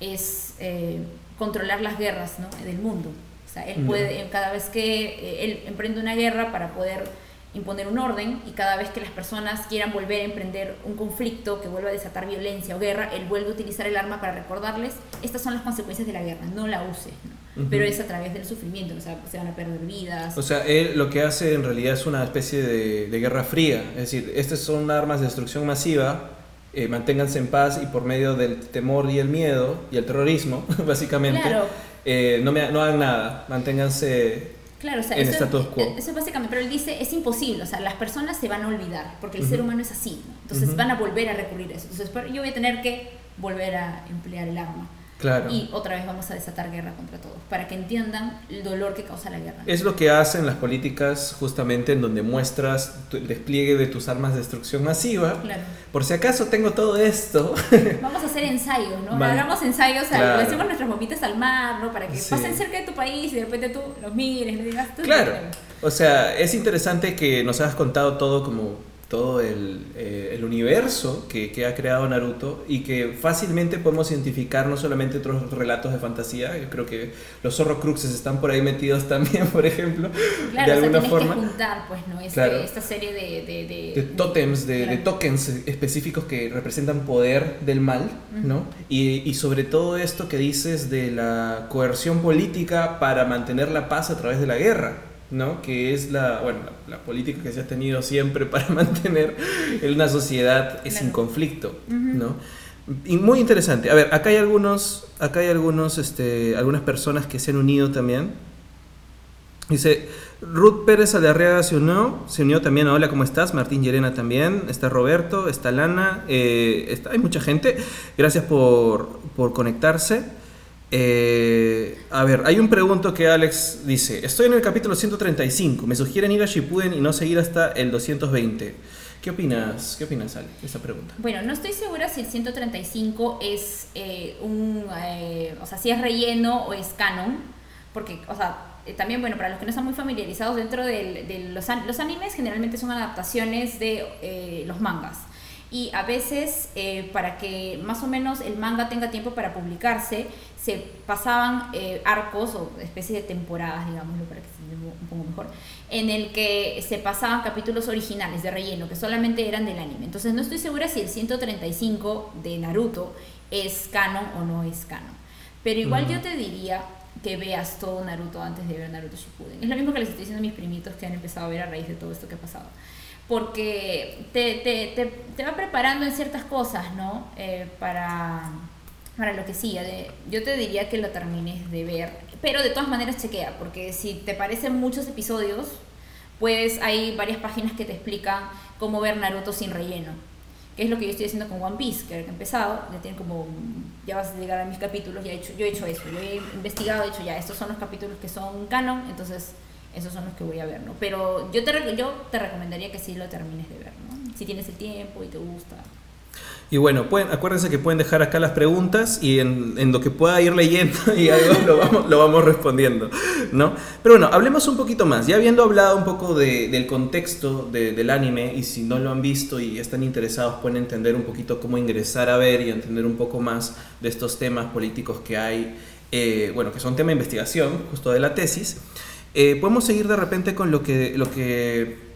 [SPEAKER 3] es eh, controlar las guerras ¿no? del mundo. O sea, él puede, cada vez que eh, él emprende una guerra para poder imponer un orden y cada vez que las personas quieran volver a emprender un conflicto que vuelva a desatar violencia o guerra, él vuelve a utilizar el arma para recordarles, estas son las consecuencias de la guerra, no la use, pero es a través del sufrimiento, o sea, se van a perder vidas.
[SPEAKER 2] O sea, él lo que hace en realidad es una especie de, guerra fría, es decir, estas son armas de destrucción masiva, eh, manténganse en paz y por medio del temor y el miedo y el terrorismo, <laughs> básicamente, eh, no, me, no hagan nada, manténganse
[SPEAKER 3] Claro, o sea, eso, eso, básicamente, pero él dice, es imposible, o sea, las personas se van a olvidar, porque el ser humano es así, entonces van a volver a recurrir a eso. Entonces yo voy a tener que volver a emplear el arma. Y otra vez vamos a desatar guerra contra todos, para que entiendan el dolor que causa la guerra.
[SPEAKER 2] Es lo que hacen las políticas justamente en donde muestras el despliegue de tus armas de destrucción masiva.
[SPEAKER 3] Claro.
[SPEAKER 2] Por si acaso tengo todo esto. <laughs>
[SPEAKER 3] Vamos a hacer ensayos, ¿no? Hagamos ensayos, claro. hacemos nuestras bombitas al mar, ¿no? Para que pasen cerca de tu país y de repente tú los mires, le digas tú.
[SPEAKER 2] Claro. O sea, es interesante que nos hayas contado todo como todo el, eh, el universo que, que, ha creado Naruto y que fácilmente podemos identificar no solamente otros relatos de fantasía, yo creo que los Horrocruxes están por ahí metidos también, <laughs> por ejemplo,
[SPEAKER 3] de alguna forma. Que juntar, pues, ¿no? Este, esta serie de... De,
[SPEAKER 2] de, de tótems, de, tokens específicos que representan poder del mal, ¿no? Y, y sobre todo esto que dices de la coerción política para mantener la paz a través de la guerra. ¿No? Que es la, bueno, la, política que se ha tenido siempre para <laughs> mantener una sociedad sin conflicto, ¿no? Y muy interesante. A ver, acá hay algunos, acá hay algunos, este, algunas personas que se han unido también. Dice, Ruth Pérez Alarreaga se unió, se unió también Hola, ¿cómo estás? Martín Llerena también, está Roberto, está Lana, eh, está, hay mucha gente. Gracias por, por conectarse. Eh, a ver, hay un pregunto que Alex dice, estoy en el capítulo 135, me sugieren ir a Shippuden y no seguir hasta el 220. ¿Qué opinas, qué opinas, Ale, de esa pregunta?
[SPEAKER 3] Bueno, no estoy segura si el 135 es eh, un, eh, o sea, si es relleno o es canon, porque, o sea, también, bueno, para los que no están muy familiarizados, dentro de los, los animes generalmente son adaptaciones de los mangas y a veces eh, para que más o menos el manga tenga tiempo para publicarse, se pasaban eh, arcos o especies de temporadas, digámoslo para que se un poco mejor, en el que se pasaban capítulos originales de relleno que solamente eran del anime. Entonces no estoy segura si el 135 de Naruto es canon o no es canon. Pero igual yo te diría que veas todo Naruto antes de ver Naruto Shippuden. Es lo mismo que les estoy diciendo a mis primitos que han empezado a ver a raíz de todo esto que ha pasado porque te, te, te, te, va preparando en ciertas cosas, ¿no? Eh, para, para lo que sigue. yo te diría que lo termines de ver, pero de todas maneras chequea, porque si te parecen muchos episodios, pues hay varias páginas que te explican cómo ver Naruto sin relleno. Que es lo que yo estoy haciendo con One Piece, que he empezado, ya tiene como, ya vas a llegar a mis capítulos, ya he hecho, yo he hecho eso, yo he investigado, he dicho ya, estos son los capítulos que son canon, entonces esos son los que voy a ver, ¿no? Pero yo te, yo te recomendaría que sí lo termines de ver, ¿no? Si tienes el tiempo y te gusta.
[SPEAKER 2] Y bueno, pueden, acuérdense que pueden dejar acá las preguntas y en, en lo que pueda ir leyendo <laughs> y algo lo vamos, lo vamos respondiendo, ¿no? Pero bueno, hablemos un poquito más. Ya habiendo hablado un poco de, del contexto de, del anime y si no lo han visto y están interesados pueden entender un poquito cómo ingresar a ver y entender un poco más de estos temas políticos que hay, eh, bueno, que son tema de investigación, justo de la tesis. Eh, podemos seguir de repente con lo que, lo que,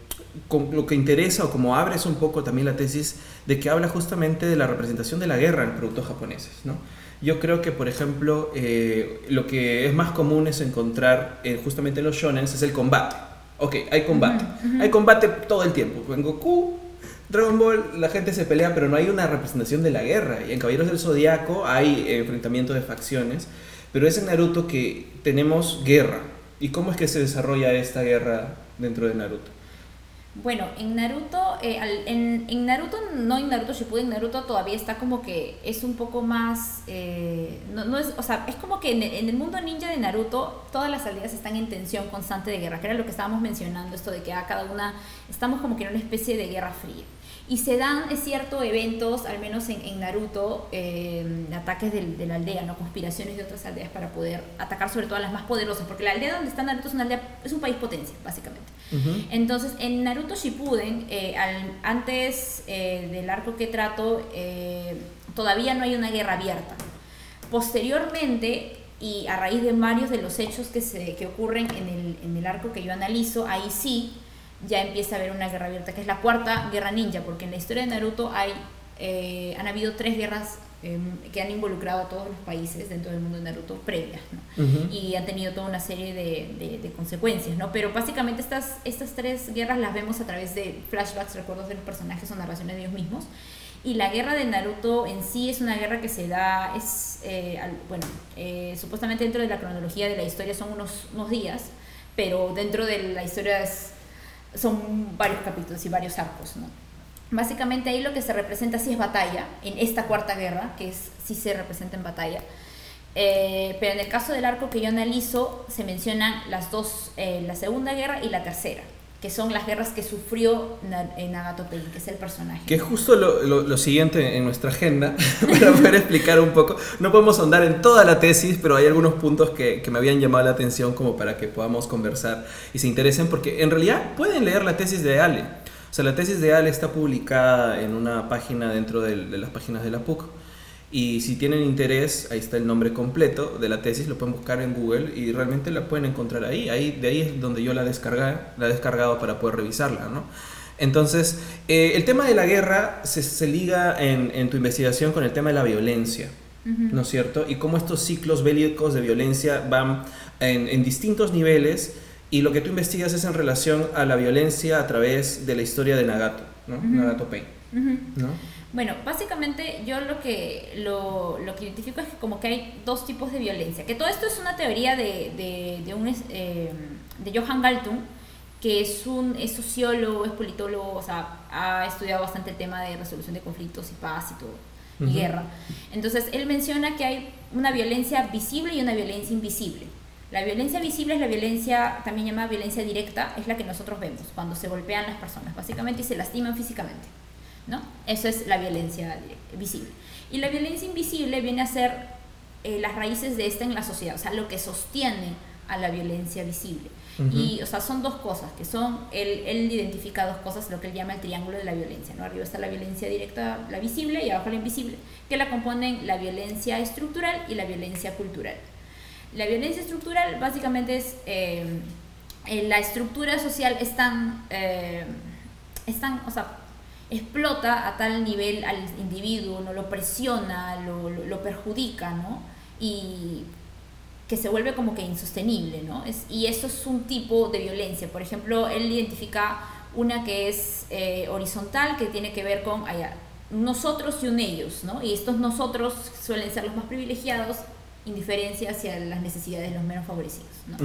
[SPEAKER 2] con lo que interesa o como abres un poco también la tesis de que habla justamente de la representación de la guerra en productos japoneses. ¿no? Yo creo que, por ejemplo, eh, lo que es más común es encontrar eh, justamente en los shonen es el combate. Ok, hay combate. Hay combate todo el tiempo. En Goku, Dragon Ball, la gente se pelea, pero no hay una representación de la guerra. Y en Caballeros del Zodiaco hay enfrentamientos de facciones. Pero es en Naruto que tenemos guerra ¿Y cómo es que se desarrolla esta guerra dentro de Naruto?
[SPEAKER 3] Bueno, en Naruto, eh, en, Naruto, no en Naruto Shippuden, en Naruto todavía está como que es un poco más, eh, no, es, o sea, es como que en, en, el mundo ninja de Naruto todas las aldeas están en tensión constante de guerra, que era lo que estábamos mencionando, esto de que a cada una, estamos como que en una especie de guerra fría. Y se dan, es cierto, eventos, al menos en, Naruto, eh, ataques de, la aldea, ¿no? conspiraciones de otras aldeas para poder atacar sobre todo a las más poderosas, porque la aldea donde está Naruto es una aldea, es un país potencia, básicamente. Entonces, en Naruto Shippuden, eh, antes eh, del arco que trato, todavía no hay una guerra abierta. Posteriormente, y a raíz de varios de los hechos que, se, que ocurren en el, en el arco que yo analizo, ahí sí ya empieza a haber una guerra abierta, que es la cuarta guerra ninja, porque en la historia de Naruto hay, eh, han habido tres guerras em, que han involucrado a todos los países dentro del mundo de Naruto previas, Y han tenido toda una serie de, de, consecuencias, ¿no? Pero básicamente estas, estas tres guerras las vemos a través de flashbacks, recuerdos de los personajes o narraciones de ellos mismos. Y la guerra de Naruto en sí es una guerra que se da, es, eh, bueno, eh, supuestamente dentro de la cronología de la historia son unos, unos días, pero dentro de la historia es son varios capítulos y varios arcos, ¿no? Básicamente ahí lo que se representa sí es batalla, en esta cuarta guerra, que es, sí se representa en batalla. Eh, pero en el caso del arco que yo analizo, se mencionan las dos, eh, la segunda guerra y la tercera que son las guerras que sufrió Nagato Pain, que es el personaje.
[SPEAKER 2] Que es justo lo, lo, siguiente en nuestra agenda, <laughs> para poder explicar un poco. No podemos ahondar en toda la tesis, pero hay algunos puntos que, que, me habían llamado la atención como para que podamos conversar y se interesen, porque en realidad pueden leer la tesis de Ale. O sea, la tesis de Ale está publicada en una página dentro de, de las páginas de la PUC. Y si tienen interés, ahí está el nombre completo de la tesis, lo pueden buscar en Google y realmente la pueden encontrar ahí. ahí de ahí es donde yo la descargué, la he descargado para poder revisarla, ¿no? Entonces, eh, el tema de la guerra se, se liga en, en, tu investigación con el tema de la violencia, ¿no es cierto? Y cómo estos ciclos bélicos de violencia van en, en distintos niveles Y lo que tú investigas es en relación a la violencia a través de la historia de Nagato, ¿no? Nagato Pain, ¿no?
[SPEAKER 3] Bueno, básicamente yo lo que, lo, lo, que identifico es que como que hay dos tipos de violencia. Que todo esto es una teoría de, de, de, un, eh, de Johan Galtung, que es un es sociólogo, es politólogo, o sea, ha estudiado bastante el tema de resolución de conflictos y paz y todo, y guerra. Entonces, él menciona que hay una violencia visible y una violencia invisible. La violencia visible es la violencia, también llamada violencia directa, es la que nosotros vemos cuando se golpean las personas, básicamente, y se lastiman físicamente. ¿No? Eso es la violencia visible. Y la violencia invisible viene a ser eh, las raíces de esta en la sociedad, o sea, lo que sostiene a la violencia visible. Y, o sea, son dos cosas, que son, él, él, identifica dos cosas, lo que él llama el triángulo de la violencia, ¿no? Arriba está la violencia directa, la visible, y abajo la invisible, que la componen la violencia estructural y la violencia cultural. La violencia estructural básicamente es, eh, la estructura social es tan, eh, es tan, o sea, explota a tal nivel al individuo, ¿no? lo presiona, lo, lo, perjudica, ¿no? Y que se vuelve como que insostenible, ¿no? Es, y eso es un tipo de violencia. Por ejemplo, él identifica una que es eh, horizontal, que tiene que ver con allá, nosotros y un ellos, ¿no? Y estos nosotros suelen ser los más privilegiados, indiferencia hacia las necesidades de los menos favorecidos, ¿no?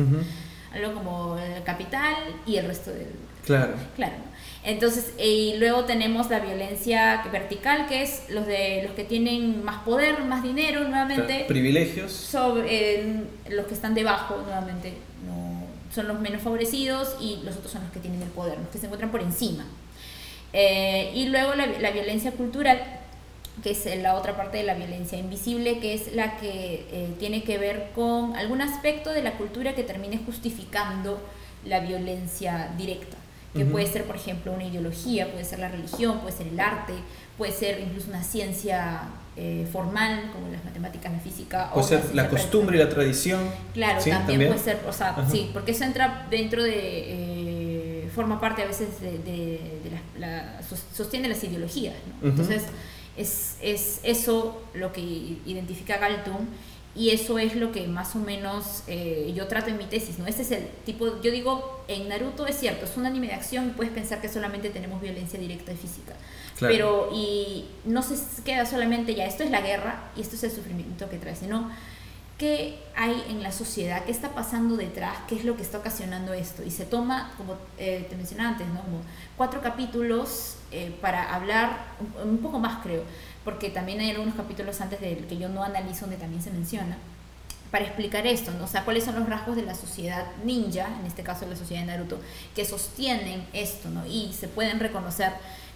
[SPEAKER 3] Algo como el capital y el resto del...
[SPEAKER 2] Claro.
[SPEAKER 3] Claro. Entonces, y luego tenemos la violencia vertical, que es los de los que tienen más poder, más dinero, nuevamente.
[SPEAKER 2] privilegios.
[SPEAKER 3] Sobre los que están debajo, nuevamente, no, son los menos favorecidos y los otros son los que tienen el poder, los que se encuentran por encima. Eh, y luego la, la, violencia cultural, que es la otra parte de la violencia invisible, que es la que eh, tiene que ver con algún aspecto de la cultura que termine justificando la violencia directa que puede ser, por ejemplo, una ideología, puede ser la religión, puede ser el arte, puede ser incluso una ciencia eh, formal, como las matemáticas, la física.
[SPEAKER 2] Puede ser la, costumbre y la tradición.
[SPEAKER 3] Claro, también, puede ser, o sea, sí, porque eso entra dentro de, eh, forma parte a veces de, de, la, sostiene las ideologías, ¿no? Entonces, es, es eso lo que identifica Galtung y eso es lo que más o menos eh, yo trato en mi tesis, ¿no? Ese es el tipo, yo digo, en Naruto es cierto, es un anime de acción y puedes pensar que solamente tenemos violencia directa y física. Pero, y no se queda solamente ya, esto es la guerra y esto es el sufrimiento que trae, sino qué hay en la sociedad, qué está pasando detrás, qué es lo que está ocasionando esto. Y se toma, como eh, te mencionaba antes, ¿no? Como cuatro capítulos eh, para hablar, un, un poco más creo, porque también hay algunos capítulos antes del que yo no analizo donde también se menciona, para explicar esto, ¿no? o sea, cuáles son los rasgos de la sociedad ninja, en este caso la sociedad de Naruto, que sostienen esto, ¿no? Y se pueden reconocer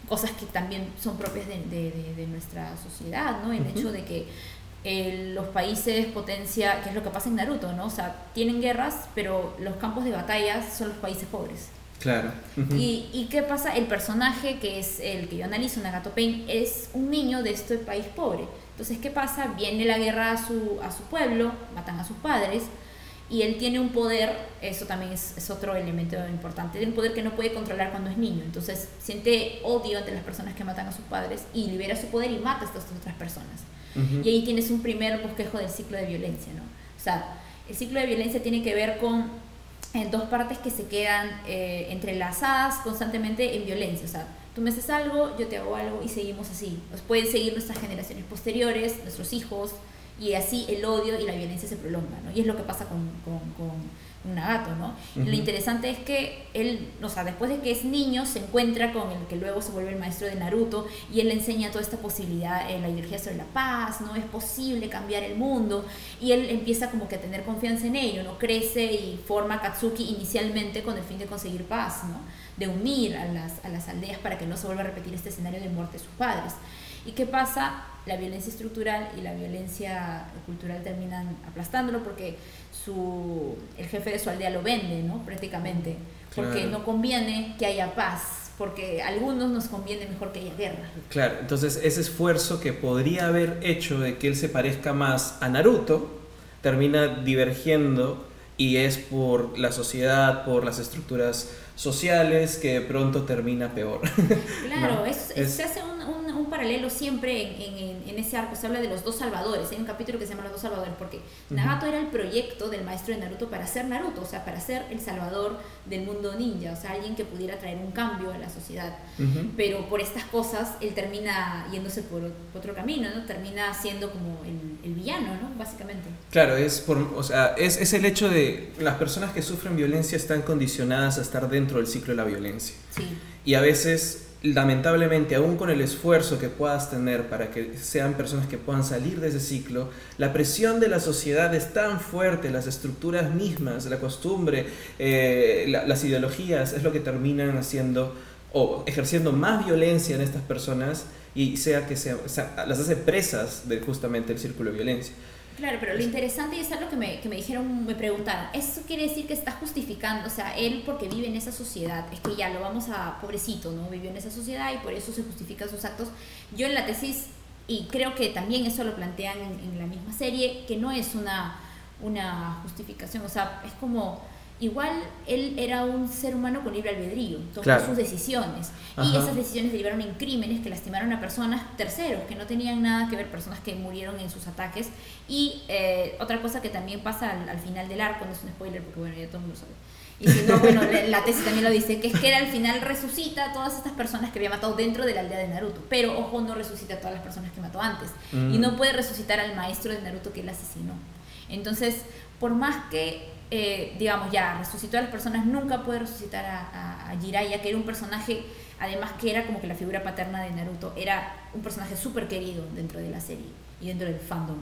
[SPEAKER 3] cosas que también son propias de, de, de nuestra sociedad, ¿no? El hecho de que eh, los países potencia, que es lo que pasa en Naruto, ¿no? O sea, tienen guerras, pero los campos de batalla son los países pobres.
[SPEAKER 2] Claro.
[SPEAKER 3] ¿Y, ¿Y, qué pasa? El personaje que es el que yo analizo, Nagato Pain, es un niño de este país pobre. Entonces, ¿qué pasa? Viene la guerra a su, a su pueblo, matan a sus padres, y él tiene un poder, eso también es, es, otro elemento importante, tiene un poder que no puede controlar cuando es niño. Entonces, siente odio entre las personas que matan a sus padres y libera su poder y mata a estas otras personas. Y ahí tienes un primer bosquejo del ciclo de violencia, ¿no? O sea, el ciclo de violencia tiene que ver con en dos partes que se quedan eh, entrelazadas constantemente en violencia. O sea, tú me haces algo, yo te hago algo y seguimos así. Nos pueden seguir nuestras generaciones posteriores, nuestros hijos, y así el odio y la violencia se prolonga, ¿no? Y es lo que pasa con Nagato, ¿no? Lo interesante es que él, o sea, después de que es niño, se encuentra con el que luego se vuelve el maestro de Naruto y él le enseña toda esta posibilidad, en la ideología sobre la paz, ¿no? Es posible cambiar el mundo y él empieza como que a tener confianza en ello, ¿no? Crece y forma Katsuki inicialmente con el fin de conseguir paz, ¿no? De unir a las, a las aldeas para que no se vuelva a repetir este escenario de muerte de sus padres. ¿Y qué pasa? La violencia estructural y la violencia cultural terminan aplastándolo porque su, el jefe de su aldea lo vende, ¿no? Prácticamente. Porque no conviene que haya paz, porque a algunos nos conviene mejor que haya guerra.
[SPEAKER 2] Claro, entonces ese esfuerzo que podría haber hecho de que él se parezca más a Naruto, termina divergiendo y es por la sociedad, por las estructuras sociales que de pronto termina peor. <laughs>
[SPEAKER 3] Claro, es, se hace un un paralelo siempre en, en, ese arco, se habla de los dos salvadores, hay un capítulo que se llama Los dos salvadores, porque Nagato era el proyecto del maestro de Naruto para ser Naruto, o sea, para ser el salvador del mundo ninja, o sea, alguien que pudiera traer un cambio a la sociedad. Pero por estas cosas, él termina yéndose por, otro camino, ¿no? Termina siendo como el, el, villano, ¿no? Básicamente.
[SPEAKER 2] Claro, es, por, o sea, es, es el hecho de las personas que sufren violencia están condicionadas a estar dentro del ciclo de la violencia.
[SPEAKER 3] Sí.
[SPEAKER 2] Y a veces lamentablemente, aún con el esfuerzo que puedas tener para que sean personas que puedan salir de ese ciclo, la presión de la sociedad es tan fuerte, las estructuras mismas, la costumbre, eh, las ideologías, es lo que terminan haciendo o ejerciendo más violencia en estas personas y sea que sea, las hace presas de justamente el círculo de violencia.
[SPEAKER 3] Claro, pero lo interesante y es algo que me, que me dijeron, me preguntaron, ¿eso quiere decir que está justificando, o sea, él porque vive en esa sociedad, es que ya lo vamos a, pobrecito, ¿no? Vivió en esa sociedad y por eso se justifican sus actos. Yo en la tesis, y creo que también eso lo plantean en, en la misma serie, que no es una, una justificación, o sea, es como igual él era un ser humano con libre albedrío, tomó sus decisiones y esas decisiones derivaron en crímenes que lastimaron a personas terceros que no tenían nada que ver, personas que murieron en sus ataques y eh, otra cosa que también pasa al, final del arco, no es un spoiler porque bueno, ya todo el mundo sabe. Y si no, bueno, la tesis también lo dice, que es que él al final resucita a todas estas personas que había matado dentro de la aldea de Naruto. Pero, ojo, no resucita a todas las personas que mató antes. Y mm. no puede resucitar al maestro de Naruto que él asesinó. Entonces, por más que eh, digamos, ya resucitó a las personas, nunca puede resucitar a, a, Jiraiya, que era un personaje, además que era como que la figura paterna de Naruto, era un personaje súper querido dentro de la serie y dentro del fandom.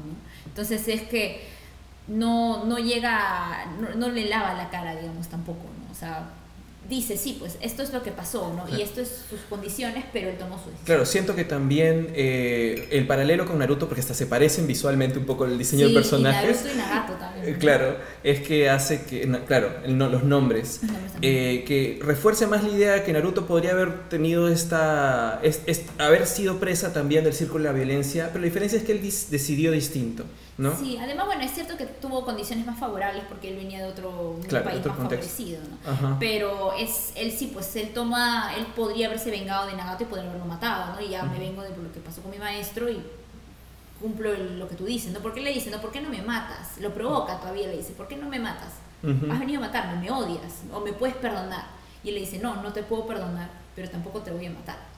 [SPEAKER 3] Entonces es que no, no llega, no, no le lava la cara, digamos, tampoco, ¿no? O sea, dice, sí, pues esto es lo que pasó, ¿no? Y esto es sus condiciones, pero él tomó su decisión.
[SPEAKER 2] Claro, siento que también eh, el paralelo con Naruto, porque hasta se parecen visualmente un poco el diseño del personaje.
[SPEAKER 3] Y Naruto y Nagato también.
[SPEAKER 2] Claro, es que hace que, claro, los nombres, eh, que refuerce más la idea de que Naruto podría haber tenido esta, haber sido presa también del círculo de la violencia, pero la diferencia es que él decidió distinto. ¿no?
[SPEAKER 3] Sí, además, bueno, es cierto que tuvo condiciones más favorables porque él venía de otro país más favorecido, ¿no? Pero es, él sí, pues él toma, él podría haberse vengado de Nagato y podría haberlo matado, ¿no? Y ya me vengo de lo que pasó con mi maestro y cumplo lo que tú dices, ¿no? ¿Por qué le dice, no, ¿por qué no me matas? Lo provoca todavía, le dice, ¿por qué no me matas? Has venido a matarme, me odias, o me puedes perdonar. Y él le dice, no, no te puedo perdonar, pero tampoco te voy a matar.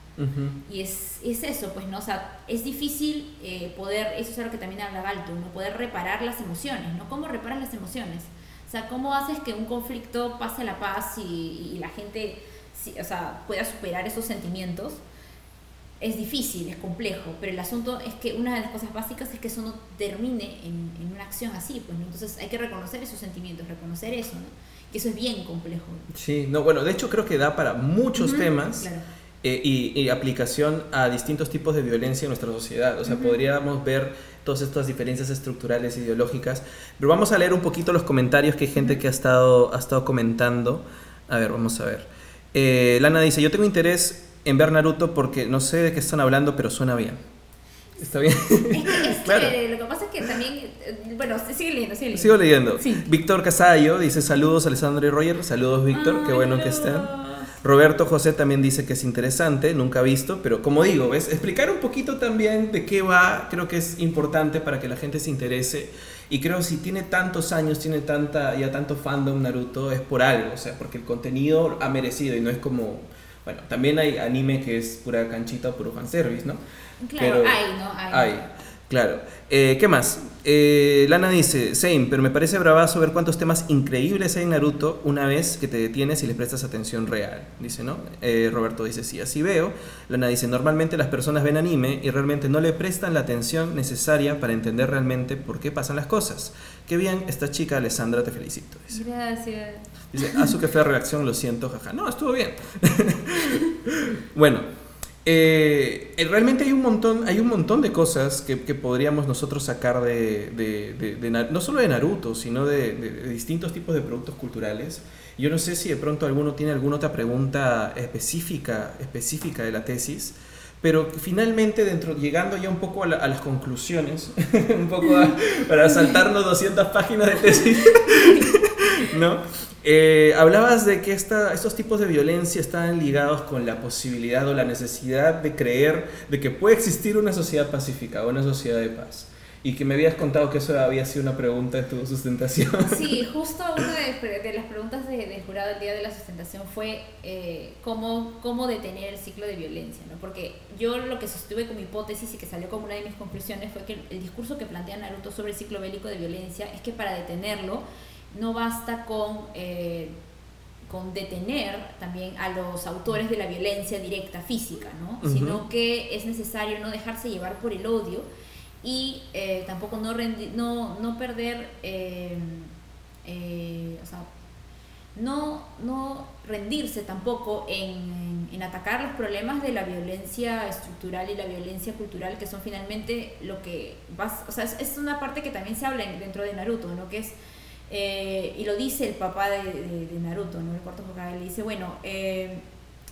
[SPEAKER 3] Y es, es, eso, pues, ¿no? O sea, es difícil eh, poder, eso es algo que también habla Galto, ¿no? Poder reparar las emociones, ¿no? ¿Cómo reparas las emociones? Sea, ¿cómo haces que un conflicto pase la paz y, y la gente, o sea, pueda superar esos sentimientos? Es difícil, es complejo, pero el asunto es que una de las cosas básicas es que eso no termine en, en una acción así, pues, ¿no? Entonces hay que reconocer esos sentimientos, reconocer eso, ¿no? Que eso es bien complejo.
[SPEAKER 2] Sí, no, bueno, de hecho creo que da para muchos temas. Claro eh, y, aplicación a distintos tipos de violencia en nuestra sociedad. O sea, podríamos ver todas estas diferencias estructurales, ideológicas. Pero vamos a leer un poquito los comentarios que hay gente que ha estado, ha estado comentando. A ver, vamos a ver. Eh, Lana dice, yo tengo interés en ver Naruto porque no sé de qué están hablando, pero suena bien. ¿Está bien?
[SPEAKER 3] Es que, <laughs> lo que pasa es que también, eh, bueno, sigue leyendo, sigue leyendo.
[SPEAKER 2] Sigo leyendo. Víctor Casallo dice saludos Alessandro y Roger, saludos Víctor, qué bueno que estén. Roberto José también dice que es interesante, nunca visto, pero como digo, ¿ves? explicar un poquito también de qué va, creo que es importante para que la gente se interese. Y creo que si tiene tantos años, tiene tanta, ya tanto fandom Naruto, es por algo, o sea, porque el contenido ha merecido y no es como, bueno, también hay anime que es pura canchita o puro fanservice, ¿no?
[SPEAKER 3] Claro, hay, ¿no?
[SPEAKER 2] Hay. hay. Claro. Eh, ¿Qué más? Eh, Lana dice, same, pero me parece bravazo ver cuántos temas increíbles hay en Naruto una vez que te detienes y le prestas atención real. Dice, ¿no? Eh, Roberto dice, sí, así veo. Lana dice, normalmente las personas ven anime y realmente no le prestan la atención necesaria para entender realmente por qué pasan las cosas. Qué bien, esta chica Alessandra, te felicito.
[SPEAKER 3] Gracias.
[SPEAKER 2] Dice, a su que fea reacción, lo siento, jaja. No, estuvo bien. <laughs> bueno. Eh, eh, realmente hay un montón, hay un montón de cosas que, podríamos nosotros sacar de, no solo de Naruto, sino de, distintos tipos de productos culturales. Yo no sé si de pronto alguno tiene alguna otra pregunta específica, específica de la tesis, pero finalmente dentro, llegando ya un poco a, las conclusiones, <laughs> un poco para saltarnos 200 páginas de tesis, <laughs> ¿no? Eh, hablabas de que esta, estos tipos de violencia están ligados con la posibilidad o la necesidad de creer de que puede existir una sociedad pacífica o una sociedad de paz. Y que me habías contado que eso había sido una pregunta de tu sustentación. <laughs>
[SPEAKER 3] Sí, justo una de, las preguntas de jurado el día de la sustentación fue eh, cómo, cómo detener el ciclo de violencia, ¿no? Porque yo lo que sostuve con mi hipótesis y que salió como una de mis conclusiones fue que el discurso que plantea Naruto sobre el ciclo bélico de violencia es que para detenerlo no basta con... Eh, con detener también a los autores de la violencia directa física, ¿no? sino que es necesario no dejarse llevar por el odio y eh, tampoco no, no, no perder, eh, eh, o sea, no, no rendirse tampoco en, en, atacar los problemas de la violencia estructural y la violencia cultural, que son finalmente lo que vas, o sea, es, una parte que también se habla dentro de Naruto, ¿no? Que es, y lo dice el papá de, de, Naruto, ¿no? El cuarto Hokage, le dice, bueno,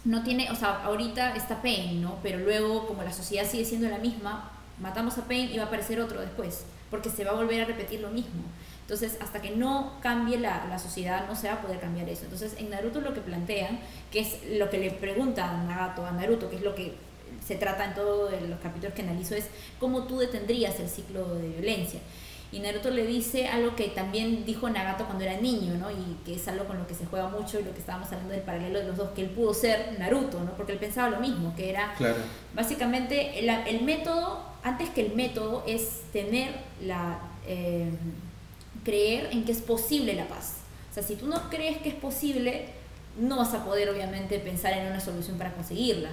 [SPEAKER 3] no tiene, o sea, ahorita está Pain, ¿no? Pero luego, como la sociedad sigue siendo la misma, matamos a Pain y va a aparecer otro después, porque se va a volver a repetir lo mismo. Entonces, hasta que no cambie la, la, sociedad, no se va a poder cambiar eso. Entonces, en Naruto lo que plantean, que es lo que le pregunta a Nagato, a Naruto, que es lo que se trata en todos los capítulos que analizo, es cómo tú detendrías el ciclo de violencia. Y Naruto le dice algo que también dijo Nagato cuando era niño, ¿no? Y que es algo con lo que se juega mucho y lo que estábamos hablando del paralelo de los dos, que él pudo ser Naruto, ¿no? Porque él pensaba lo mismo, que era básicamente el, el método antes que el método es tener la, eh, creer en que es posible la paz. O sea, si tú no crees que es posible, no vas a poder obviamente pensar en una solución para conseguirla.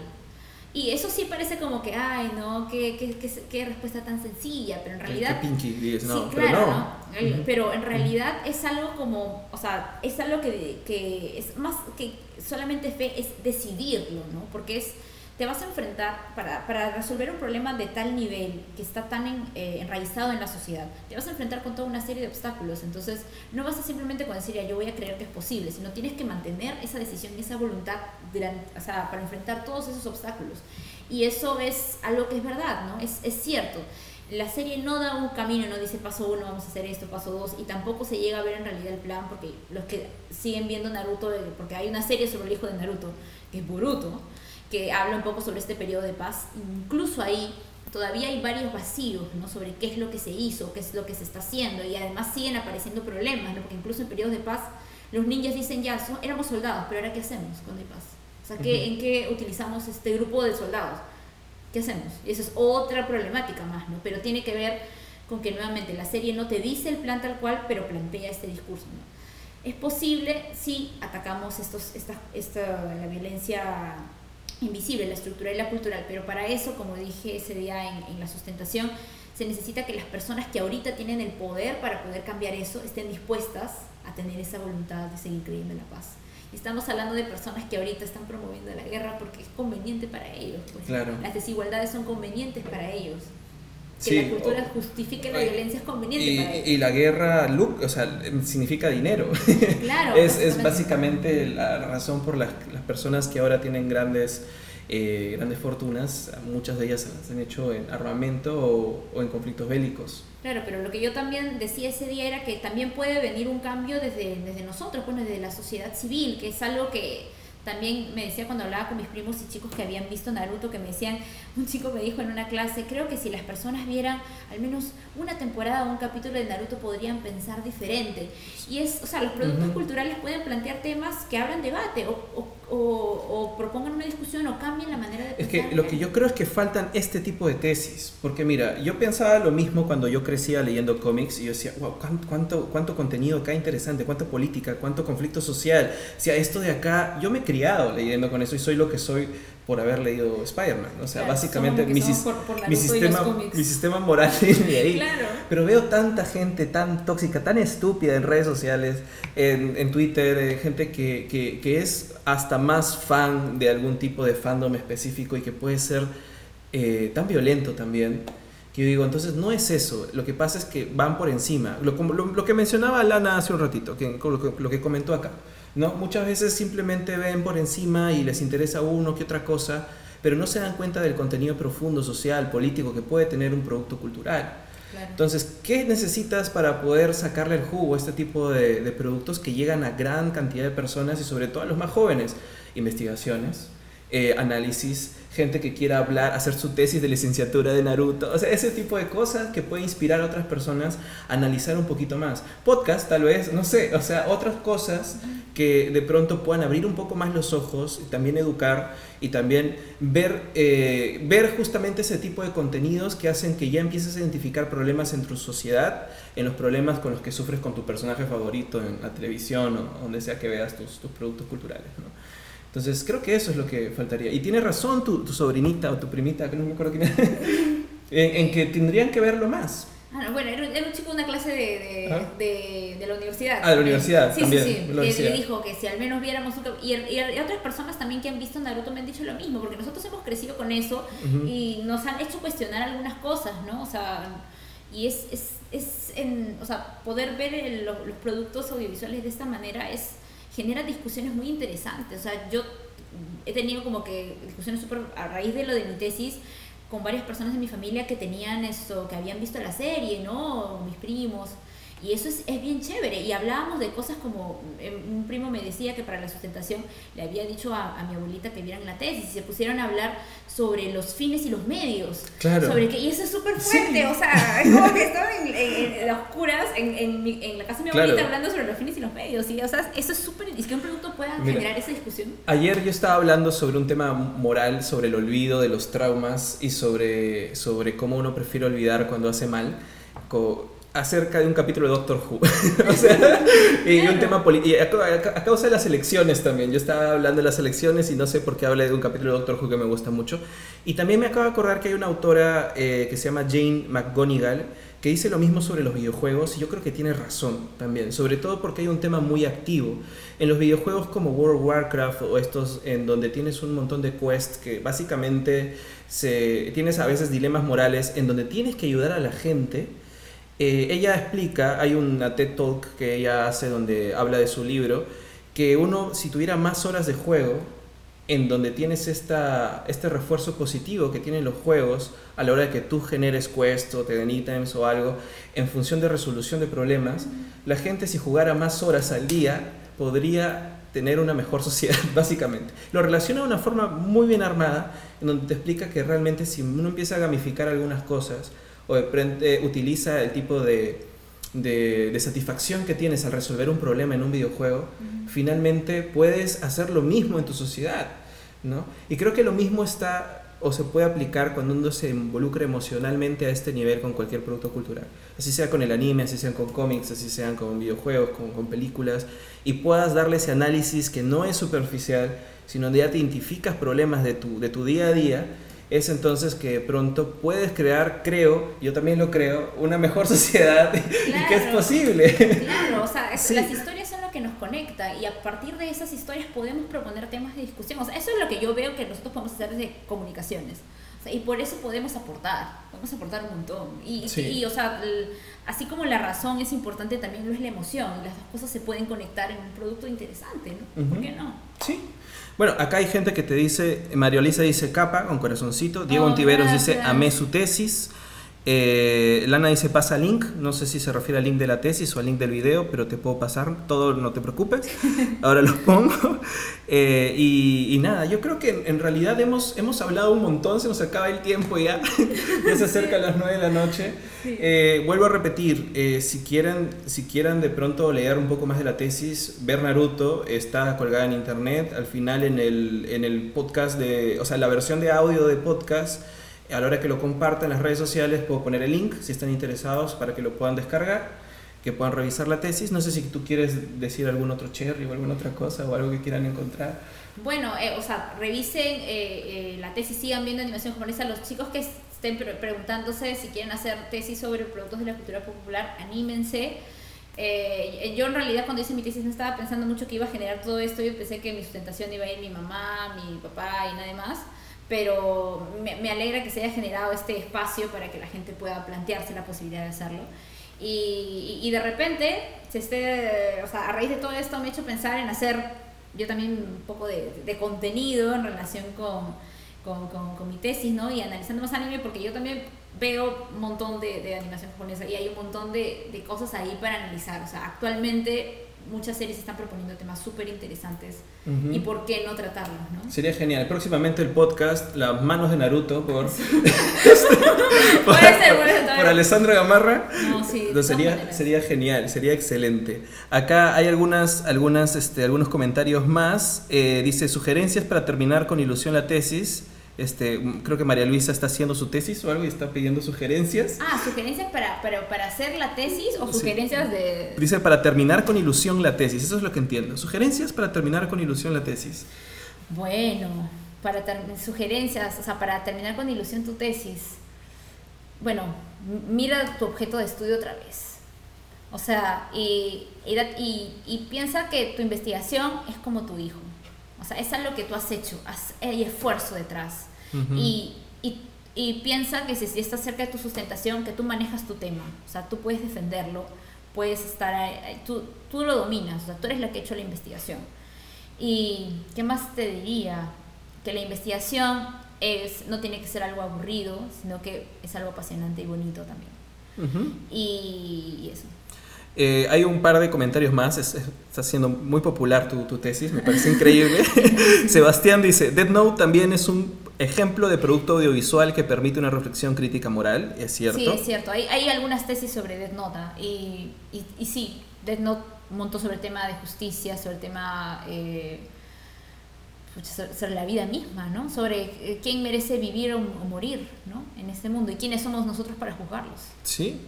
[SPEAKER 3] Y eso sí parece como que, ay, no, qué, qué, qué, respuesta tan sencilla, pero en realidad...
[SPEAKER 2] Qué, pinky, no,
[SPEAKER 3] pero no. Pero en realidad es algo como, o sea, es algo que, que es más que solamente fe, es decidirlo, ¿no? Porque es te vas a enfrentar para, para, resolver un problema de tal nivel que está tan eh, enraizado en la sociedad, te vas a enfrentar con toda una serie de obstáculos. Entonces, no vas a simplemente con decir, ya, yo voy a creer que es posible, sino tienes que mantener esa decisión y esa voluntad para enfrentar todos esos obstáculos. Y eso es algo que es verdad, ¿no? Es, es cierto. La serie no da un camino, no dice paso uno, vamos a hacer esto, paso dos, y tampoco se llega a ver en realidad el plan, porque los que siguen viendo Naruto, porque hay una serie sobre el hijo de Naruto, que es Boruto, que habla un poco sobre este periodo de paz. Incluso ahí todavía hay varios vacíos ¿no? sobre qué es lo que se hizo, qué es lo que se está haciendo, y además siguen apareciendo problemas, ¿no? porque incluso en periodos de paz los ninjas dicen ya, éramos soldados, pero ahora qué hacemos cuando hay paz? O sea, ¿qué, ¿en qué utilizamos este grupo de soldados? ¿Qué hacemos? Y esa es otra problemática más, ¿no? Pero tiene que ver con que nuevamente la serie no te dice el plan tal cual, pero plantea este discurso, ¿no? Es posible si atacamos estos, esta, esta, la violencia invisible, la estructural y la cultural, pero para eso, como dije ese día en, en, la sustentación, se necesita que las personas que ahorita tienen el poder para poder cambiar eso estén dispuestas a tener esa voluntad de seguir creyendo en la paz. estamos hablando de personas que ahorita están promoviendo la guerra porque es conveniente para ellos. Pues.
[SPEAKER 2] Claro.
[SPEAKER 3] Las desigualdades son convenientes para ellos que la cultura justifique la violencia es conveniente
[SPEAKER 2] y,
[SPEAKER 3] para.
[SPEAKER 2] Y la guerra, look, o sea, significa dinero.
[SPEAKER 3] Claro. <laughs>
[SPEAKER 2] es, es, básicamente la razón por las, las personas que ahora tienen grandes, eh, grandes fortunas, muchas de ellas se han hecho en armamento o, o, en conflictos bélicos.
[SPEAKER 3] Claro, pero lo que yo también decía ese día era que también puede venir un cambio desde, desde nosotros, pues desde la sociedad civil, que es algo que también me decía cuando hablaba con mis primos y chicos que habían visto Naruto, que me decían, un chico me dijo en una clase, creo que si las personas vieran al menos una temporada o un capítulo de Naruto podrían pensar diferente. Y es, o sea, los productos culturales pueden plantear temas que abran debate o, o, o, propongan una discusión o cambien la manera de
[SPEAKER 2] pensar. Es que lo que yo creo es que faltan este tipo de tesis, porque mira, yo pensaba lo mismo cuando yo crecía leyendo cómics y yo decía, wow, cuánto, cuánto contenido acá interesante, cuánta política, cuánto conflicto social. O sea, esto de acá, yo me criado leyendo con eso y soy lo que soy por haber leído Spider-Man. O sea, básicamente mi, mi, sistema, mi sistema moral <laughs> de ahí. Pero veo tanta gente tan tóxica, tan estúpida en redes sociales, en, en Twitter, eh, gente que, que, que, es hasta más fan de algún tipo de fandom específico y que puede ser eh, tan violento también. Que yo digo, entonces no es eso, lo que pasa es que van por encima. Lo, lo, lo que mencionaba Lana hace un ratito, que, lo, lo que comentó acá. ¿No? Muchas veces simplemente ven por encima y les interesa uno que otra cosa, pero no se dan cuenta del contenido profundo, social, político que puede tener un producto cultural. Entonces, ¿qué necesitas para poder sacarle el jugo a este tipo de, de productos que llegan a gran cantidad de personas y sobre todo a los más jóvenes? Investigaciones, eh, análisis, gente que quiera hablar, hacer su tesis de licenciatura de Naruto, o sea, ese tipo de cosas que puede inspirar a otras personas a analizar un poquito más. Podcast, tal vez, no sé, o sea, otras cosas que de pronto puedan abrir un poco más los ojos y también educar y también ver, eh, ver justamente ese tipo de contenidos que hacen que ya empieces a identificar problemas en tu sociedad, en los problemas con los que sufres con tu personaje favorito en la televisión o donde sea que veas tus, tus productos culturales. ¿no? Entonces creo que eso es lo que faltaría. Y tiene razón tu, tu sobrinita o tu primita, que no me acuerdo quién es, <laughs> en, que tendrían que verlo más.
[SPEAKER 3] Ah, bueno, era, un chico de una clase de, de, de, la universidad.
[SPEAKER 2] Ah, de la universidad.
[SPEAKER 3] Sí,
[SPEAKER 2] también,
[SPEAKER 3] sí, sí. Le, dijo que si al menos viéramos. Y, y, otras personas también que han visto Naruto me han dicho lo mismo, porque nosotros hemos crecido con eso y nos han hecho cuestionar algunas cosas, ¿no? O sea, y es, es, es en, o sea, poder ver los, los productos audiovisuales de esta manera es genera discusiones muy interesantes. O sea, yo he tenido como que discusiones súper a raíz de lo de mi tesis con varias personas de mi familia que tenían eso, que habían visto la serie, ¿no? Mis primos. Y eso es, es, bien chévere. Y hablábamos de cosas como, em, un primo me decía que para la sustentación le había dicho a, a mi abuelita que vieran la tesis y se pusieron a hablar sobre los fines y los medios.
[SPEAKER 2] Claro.
[SPEAKER 3] Sobre que, y eso es súper fuerte, o sea, es como que estaban en, en, en, las curas, en, en, la casa de mi abuelita, claro. hablando sobre los fines y los medios. Y, o sea, eso es súper, es que un producto pueda Mira, generar esa discusión.
[SPEAKER 2] Ayer yo estaba hablando sobre un tema moral, sobre el olvido de los traumas y sobre, sobre cómo uno prefiere olvidar cuando hace mal acerca de un capítulo de Doctor Who. <laughs> o sea, y un tema político. A, a, causa de las elecciones también. Yo estaba hablando de las elecciones y no sé por qué hablé de un capítulo de Doctor Who que me gusta mucho. Y también me acabo de acordar que hay una autora eh, que se llama Jane McGonigal que dice lo mismo sobre los videojuegos y yo creo que tiene razón también, sobre todo porque hay un tema muy activo. En los videojuegos como World of Warcraft o estos en donde tienes un montón de quests que básicamente se, tienes a veces dilemas morales en donde tienes que ayudar a la gente eh, ella explica, hay una TED Talk que ella hace donde habla de su libro, que uno si tuviera más horas de juego, en donde tienes esta, este refuerzo positivo que tienen los juegos a la hora de que tú generes quests o te den ítems o algo en función de resolución de problemas, la gente si jugara más horas al día podría tener una mejor <laughs> sociedad, básicamente. Lo relaciona de una forma muy bien armada, en donde te explica que realmente si uno empieza a gamificar algunas cosas, o de frente utiliza el tipo de, de, de, satisfacción que tienes al resolver un problema en un videojuego, uh -huh. finalmente puedes hacer lo mismo en tu sociedad, ¿no? Y creo que lo mismo está o se puede aplicar cuando uno se involucra emocionalmente a este nivel con cualquier producto cultural. Así sea con el anime, así sean con cómics, así sean con videojuegos, con, con películas, y puedas darle ese análisis que no es superficial, sino donde ya te identificas problemas de tu, de tu día a día es entonces que pronto puedes crear, creo, yo también lo creo, una mejor <laughs> sociedad claro, y que es posible.
[SPEAKER 3] Claro, o sea, sí. las historias son lo que nos conecta y a partir de esas historias podemos proponer temas de discusión. O sea, eso es lo que yo veo que nosotros podemos hacer desde comunicaciones. O sea, y por eso podemos aportar, podemos aportar un montón. Y, sí. y, o sea, el, así como la razón es importante, también lo es la emoción. Las dos cosas se pueden conectar en un producto interesante, ¿no? Uh -huh. ¿Por qué no?
[SPEAKER 2] Sí. Bueno, acá hay gente que te dice, Mario Lisa dice capa con corazoncito, Diego oh, Ontiveros gracias. dice amé su tesis, eh, Lana dice pasa link, no sé si se refiere al link de la tesis o al link del video, pero te puedo pasar todo, no te preocupes, <laughs> ahora los pongo. Eh, y, y, nada, yo creo que en, realidad hemos, hemos hablado un montón, se nos acaba el tiempo ya, <laughs> ya se acerca a las 9 de la noche. Sí. Eh, vuelvo a repetir, eh, si, quieren, si quieren de pronto leer un poco más de la tesis, ver Naruto está colgada en internet, al final en el, en el podcast de, o sea, la versión de audio de podcast a la hora que lo compartan en las redes sociales puedo poner el link si están interesados para que lo puedan descargar, que puedan revisar la tesis. No sé si tú quieres decir algún otro cherry o alguna otra cosa o algo que quieran encontrar.
[SPEAKER 3] Bueno, eh, o sea, revisen eh, eh, la tesis, sigan viendo animación japonesa. Los chicos que estén pre preguntándose si quieren hacer tesis sobre productos de la cultura popular, anímense. Eh, yo en realidad cuando hice mi tesis no estaba pensando mucho que iba a generar todo esto. Yo pensé que mi sustentación iba a ir mi mamá, mi papá y nadie más pero me, me, alegra que se haya generado este espacio para que la gente pueda plantearse la posibilidad de hacerlo. Y, y, de repente, se esté, o sea, a raíz de todo esto me ha hecho pensar en hacer yo también un poco de, de contenido en relación con, con, con, mi tesis, ¿no? Y analizando más anime, porque yo también veo un montón de, de animación japonesa y hay un montón de, de cosas ahí para analizar. O sea, actualmente muchas series están proponiendo temas súper interesantes y por qué no tratarlos, ¿no?
[SPEAKER 2] Sería genial. Próximamente el podcast Las manos de Naruto por, <laughs> <laughs>
[SPEAKER 3] por,
[SPEAKER 2] por, Alessandro Gamarra. No, sí, sería, sería genial, sería excelente. Acá hay algunas, algunas, este, algunos comentarios más. Eh, dice sugerencias para terminar con ilusión la tesis. Este, creo que María Luisa está haciendo su tesis o algo y está pidiendo sugerencias.
[SPEAKER 3] Ah, sugerencias para, para, para hacer la tesis o sugerencias de...
[SPEAKER 2] Dice para terminar con ilusión la tesis, eso es lo que entiendo. Sugerencias para terminar con ilusión la tesis.
[SPEAKER 3] Bueno, para sugerencias, o sea, para terminar con ilusión tu tesis. Bueno, mira tu objeto de estudio otra vez. O sea, y, y, y piensa que tu investigación es como tu hijo. O sea, es algo que tú has hecho, hay esfuerzo detrás y, y, piensa que si, si, estás cerca de tu sustentación, que tú manejas tu tema, o sea, tú puedes defenderlo, puedes estar ahí, tú, tú lo dominas, o sea, tú eres la que ha hecho la investigación. ¿Y qué más te diría? Que la investigación es, no tiene que ser algo aburrido, sino que es algo apasionante y bonito también. y, eso.
[SPEAKER 2] Eh, hay un par de comentarios más, está siendo muy popular tu, tu tesis, me parece increíble. <laughs> Sebastián dice, Dead Note también es un ejemplo de producto audiovisual que permite una reflexión crítica moral, ¿es cierto?
[SPEAKER 3] Sí, es cierto. Hay, hay algunas tesis sobre Death Note ¿ah? y, y, y, sí, Death Note montó sobre el tema de justicia, sobre el tema... Eh, sobre la vida misma, ¿no? Sobre eh, quién merece vivir o, morir, ¿no? En este mundo y quiénes somos nosotros para juzgarlos.
[SPEAKER 2] Sí.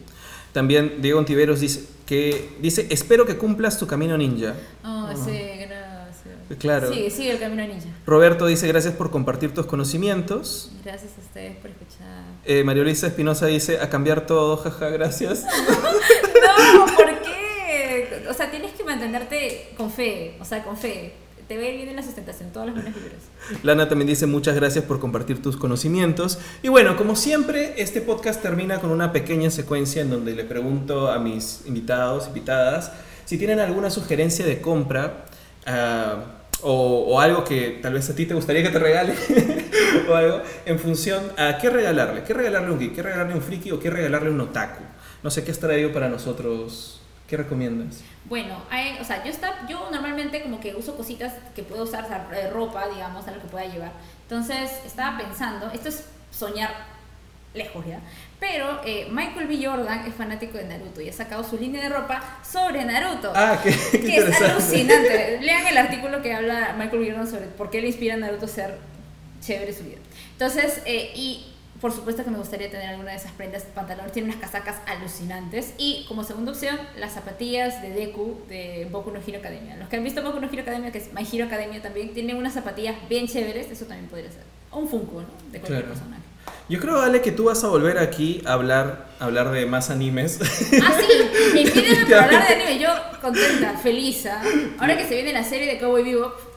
[SPEAKER 2] También Diego Ontiveros dice que dice, "Espero que cumplas tu camino ninja."
[SPEAKER 3] Oh, sí,
[SPEAKER 2] Claro.
[SPEAKER 3] Sí, sigue el camino ninja.
[SPEAKER 2] Roberto dice gracias por compartir tus conocimientos.
[SPEAKER 3] Gracias a ustedes por escuchar.
[SPEAKER 2] Eh, María Luisa Espinosa dice a cambiar todo, jaja, gracias. <laughs>
[SPEAKER 3] no, ¿por qué? O sea, tienes que mantenerte con fe, o sea, con fe. Te ve bien en la sustentación, todas las buenas libros.
[SPEAKER 2] Lana también dice muchas gracias por compartir tus conocimientos. Y bueno, como siempre, este podcast termina con una pequeña secuencia en donde le pregunto a mis invitados, invitadas, si tienen alguna sugerencia de compra. Uh, o, algo que tal vez a ti te gustaría que te regale <laughs> o algo en función a qué regalarle, qué regalarle a un geek, qué regalarle a un friki o qué regalarle a un otaku. No sé qué has traído para nosotros. ¿Qué recomiendas?
[SPEAKER 3] Bueno, o sea, yo, está, yo normalmente como que uso cositas que puedo usar, ropa, digamos, algo que pueda llevar. Entonces, estaba pensando, esto es soñar lejos ya. Pero eh, Michael B. Jordan es fanático de Naruto y ha sacado su línea de ropa sobre Naruto.
[SPEAKER 2] Ah, qué,
[SPEAKER 3] que es alucinante. <laughs> Lean el artículo que habla Michael B. Jordan sobre por qué le inspira a Naruto a ser chévere su vida. Entonces, eh, y por supuesto que me gustaría tener alguna de esas prendas, pantalones, tiene unas casacas alucinantes. Y como segunda opción, las zapatillas de Deku de Boku no Hero Academia. Los que han visto Boku no Hero Academia, que es My Hero Academia también, tiene unas zapatillas bien chéveres, eso también podría ser. O un Funko, ¿no? De cualquier persona.
[SPEAKER 2] Yo creo, Ale, que tú vas a volver aquí a hablar, hablar de más animes.
[SPEAKER 3] Ah, sí, <laughs> invítame para hablar de anime. Yo contenta, feliz. ¿ah? Ahora que se viene la serie de Cowboy Bebop,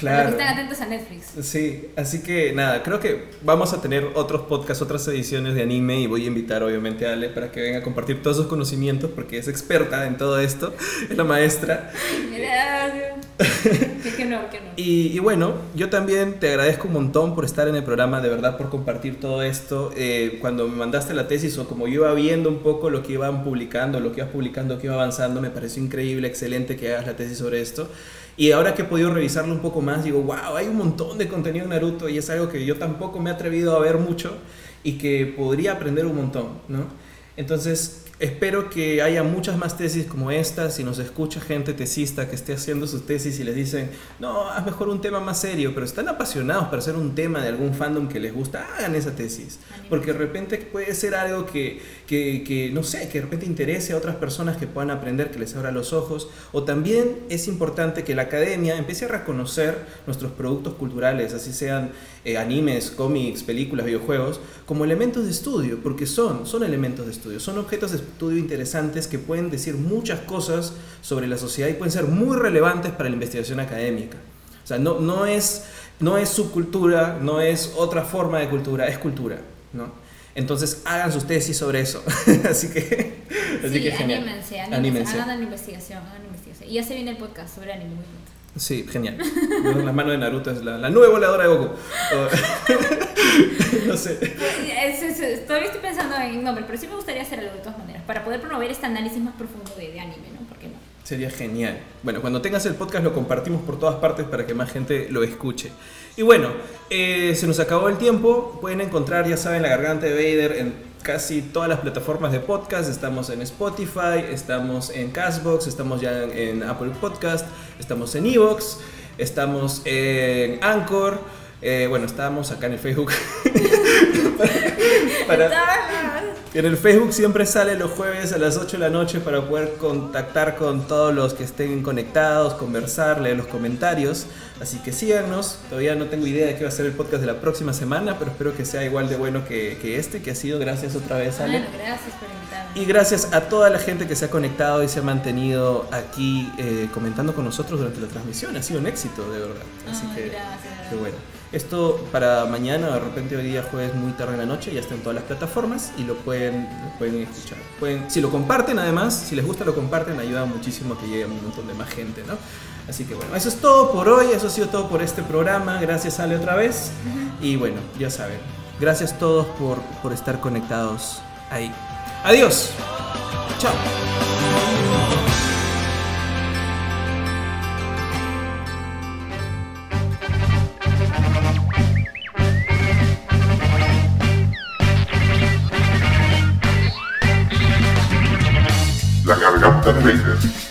[SPEAKER 3] Claro. están atentos a Netflix.
[SPEAKER 2] Sí, así que nada, creo que vamos a tener otros podcasts, otras ediciones de anime y voy a invitar obviamente a Ale para que venga a compartir todos sus conocimientos porque es experta en todo esto, <laughs> es la maestra. <laughs>
[SPEAKER 3] que no, que no.
[SPEAKER 2] Y, y, bueno, yo también te agradezco un montón por estar en el programa, de verdad por compartir todo esto. Eh, cuando me mandaste la tesis o como yo iba viendo un poco lo que iban publicando, lo que ibas publicando, que iba avanzando, me pareció increíble, excelente que hagas la tesis sobre esto. Y ahora que he podido revisarlo un poco más, digo, wow, hay un montón de contenido en Naruto y es algo que yo tampoco me he atrevido a ver mucho y que podría aprender un montón, ¿no? Entonces, Espero que haya muchas más tesis como esta. Si nos escucha gente tesista que esté haciendo sus tesis y les dicen, no, haz mejor un tema más serio, pero están apasionados para hacer un tema de algún fandom que les gusta, hagan esa tesis. Porque de repente puede ser algo que, que, no sé, que de repente interese a otras personas que puedan aprender, que les abra los ojos. O también es importante que la academia empiece a reconocer nuestros productos culturales, así sean eh, animes, cómics, películas, videojuegos, como elementos de estudio, porque son, son elementos de estudio, son objetos de estudio interesantes que pueden decir muchas cosas sobre la sociedad y pueden ser muy relevantes para la investigación académica. O sea, no, no, es, no es subcultura, no es otra forma de cultura, es cultura, ¿no? Entonces hagan sus tesis sobre eso. <laughs> así que, así
[SPEAKER 3] que genial. Anímense, anímense, Hagan la investigación, hagan investigación. Y ya se viene el podcast sobre anime muy.
[SPEAKER 2] Sí, genial. La mano de Naruto es la, la nube voladora de Goku. <laughs> no sé.
[SPEAKER 3] Todavía estoy pensando en nombre, pero sí me gustaría hacer algo de todas maneras, para poder promover este análisis más profundo de, de anime, ¿no? ¿Por qué no?
[SPEAKER 2] Sería genial. Bueno, cuando tengas el podcast lo compartimos por todas partes para que más gente lo escuche. Y bueno, eh, se nos acabó el tiempo. Pueden encontrar, ya saben, la garganta de Vader en casi todas las plataformas de podcast. Estamos en Spotify, estamos en Castbox, estamos ya en, Apple Podcast, estamos en Evox, estamos en Anchor. Eh, bueno, estamos acá en el Facebook. <laughs> <laughs> en el Facebook siempre sale los jueves a las 8 de la noche para poder contactar con todos los que estén conectados, conversar, leer los comentarios. Así que síganos. Todavía no tengo idea de qué va a ser el podcast de la próxima semana, pero espero que sea igual de bueno que, este, que ha sido. Gracias otra vez, Ale.
[SPEAKER 3] gracias por invitarme.
[SPEAKER 2] Y gracias a toda la gente que se ha conectado y se ha mantenido aquí eh, comentando con nosotros durante la transmisión. Ha sido un éxito, de verdad. Así que,
[SPEAKER 3] gracias.
[SPEAKER 2] qué bueno. Esto para mañana, de repente hoy día jueves muy tarde en la noche, ya está en todas las plataformas y lo pueden, pueden escuchar. Pueden, si lo comparten además, si les gusta lo comparten, ayuda muchísimo a que llegue a un montón de más gente, ¿no? Así que bueno, eso es todo por hoy, eso ha sido todo por este programa. Gracias Ale otra vez. Y bueno, ya saben, gracias a todos por, por estar conectados ahí. Adiós. Chao.
[SPEAKER 1] La garganta de Vader.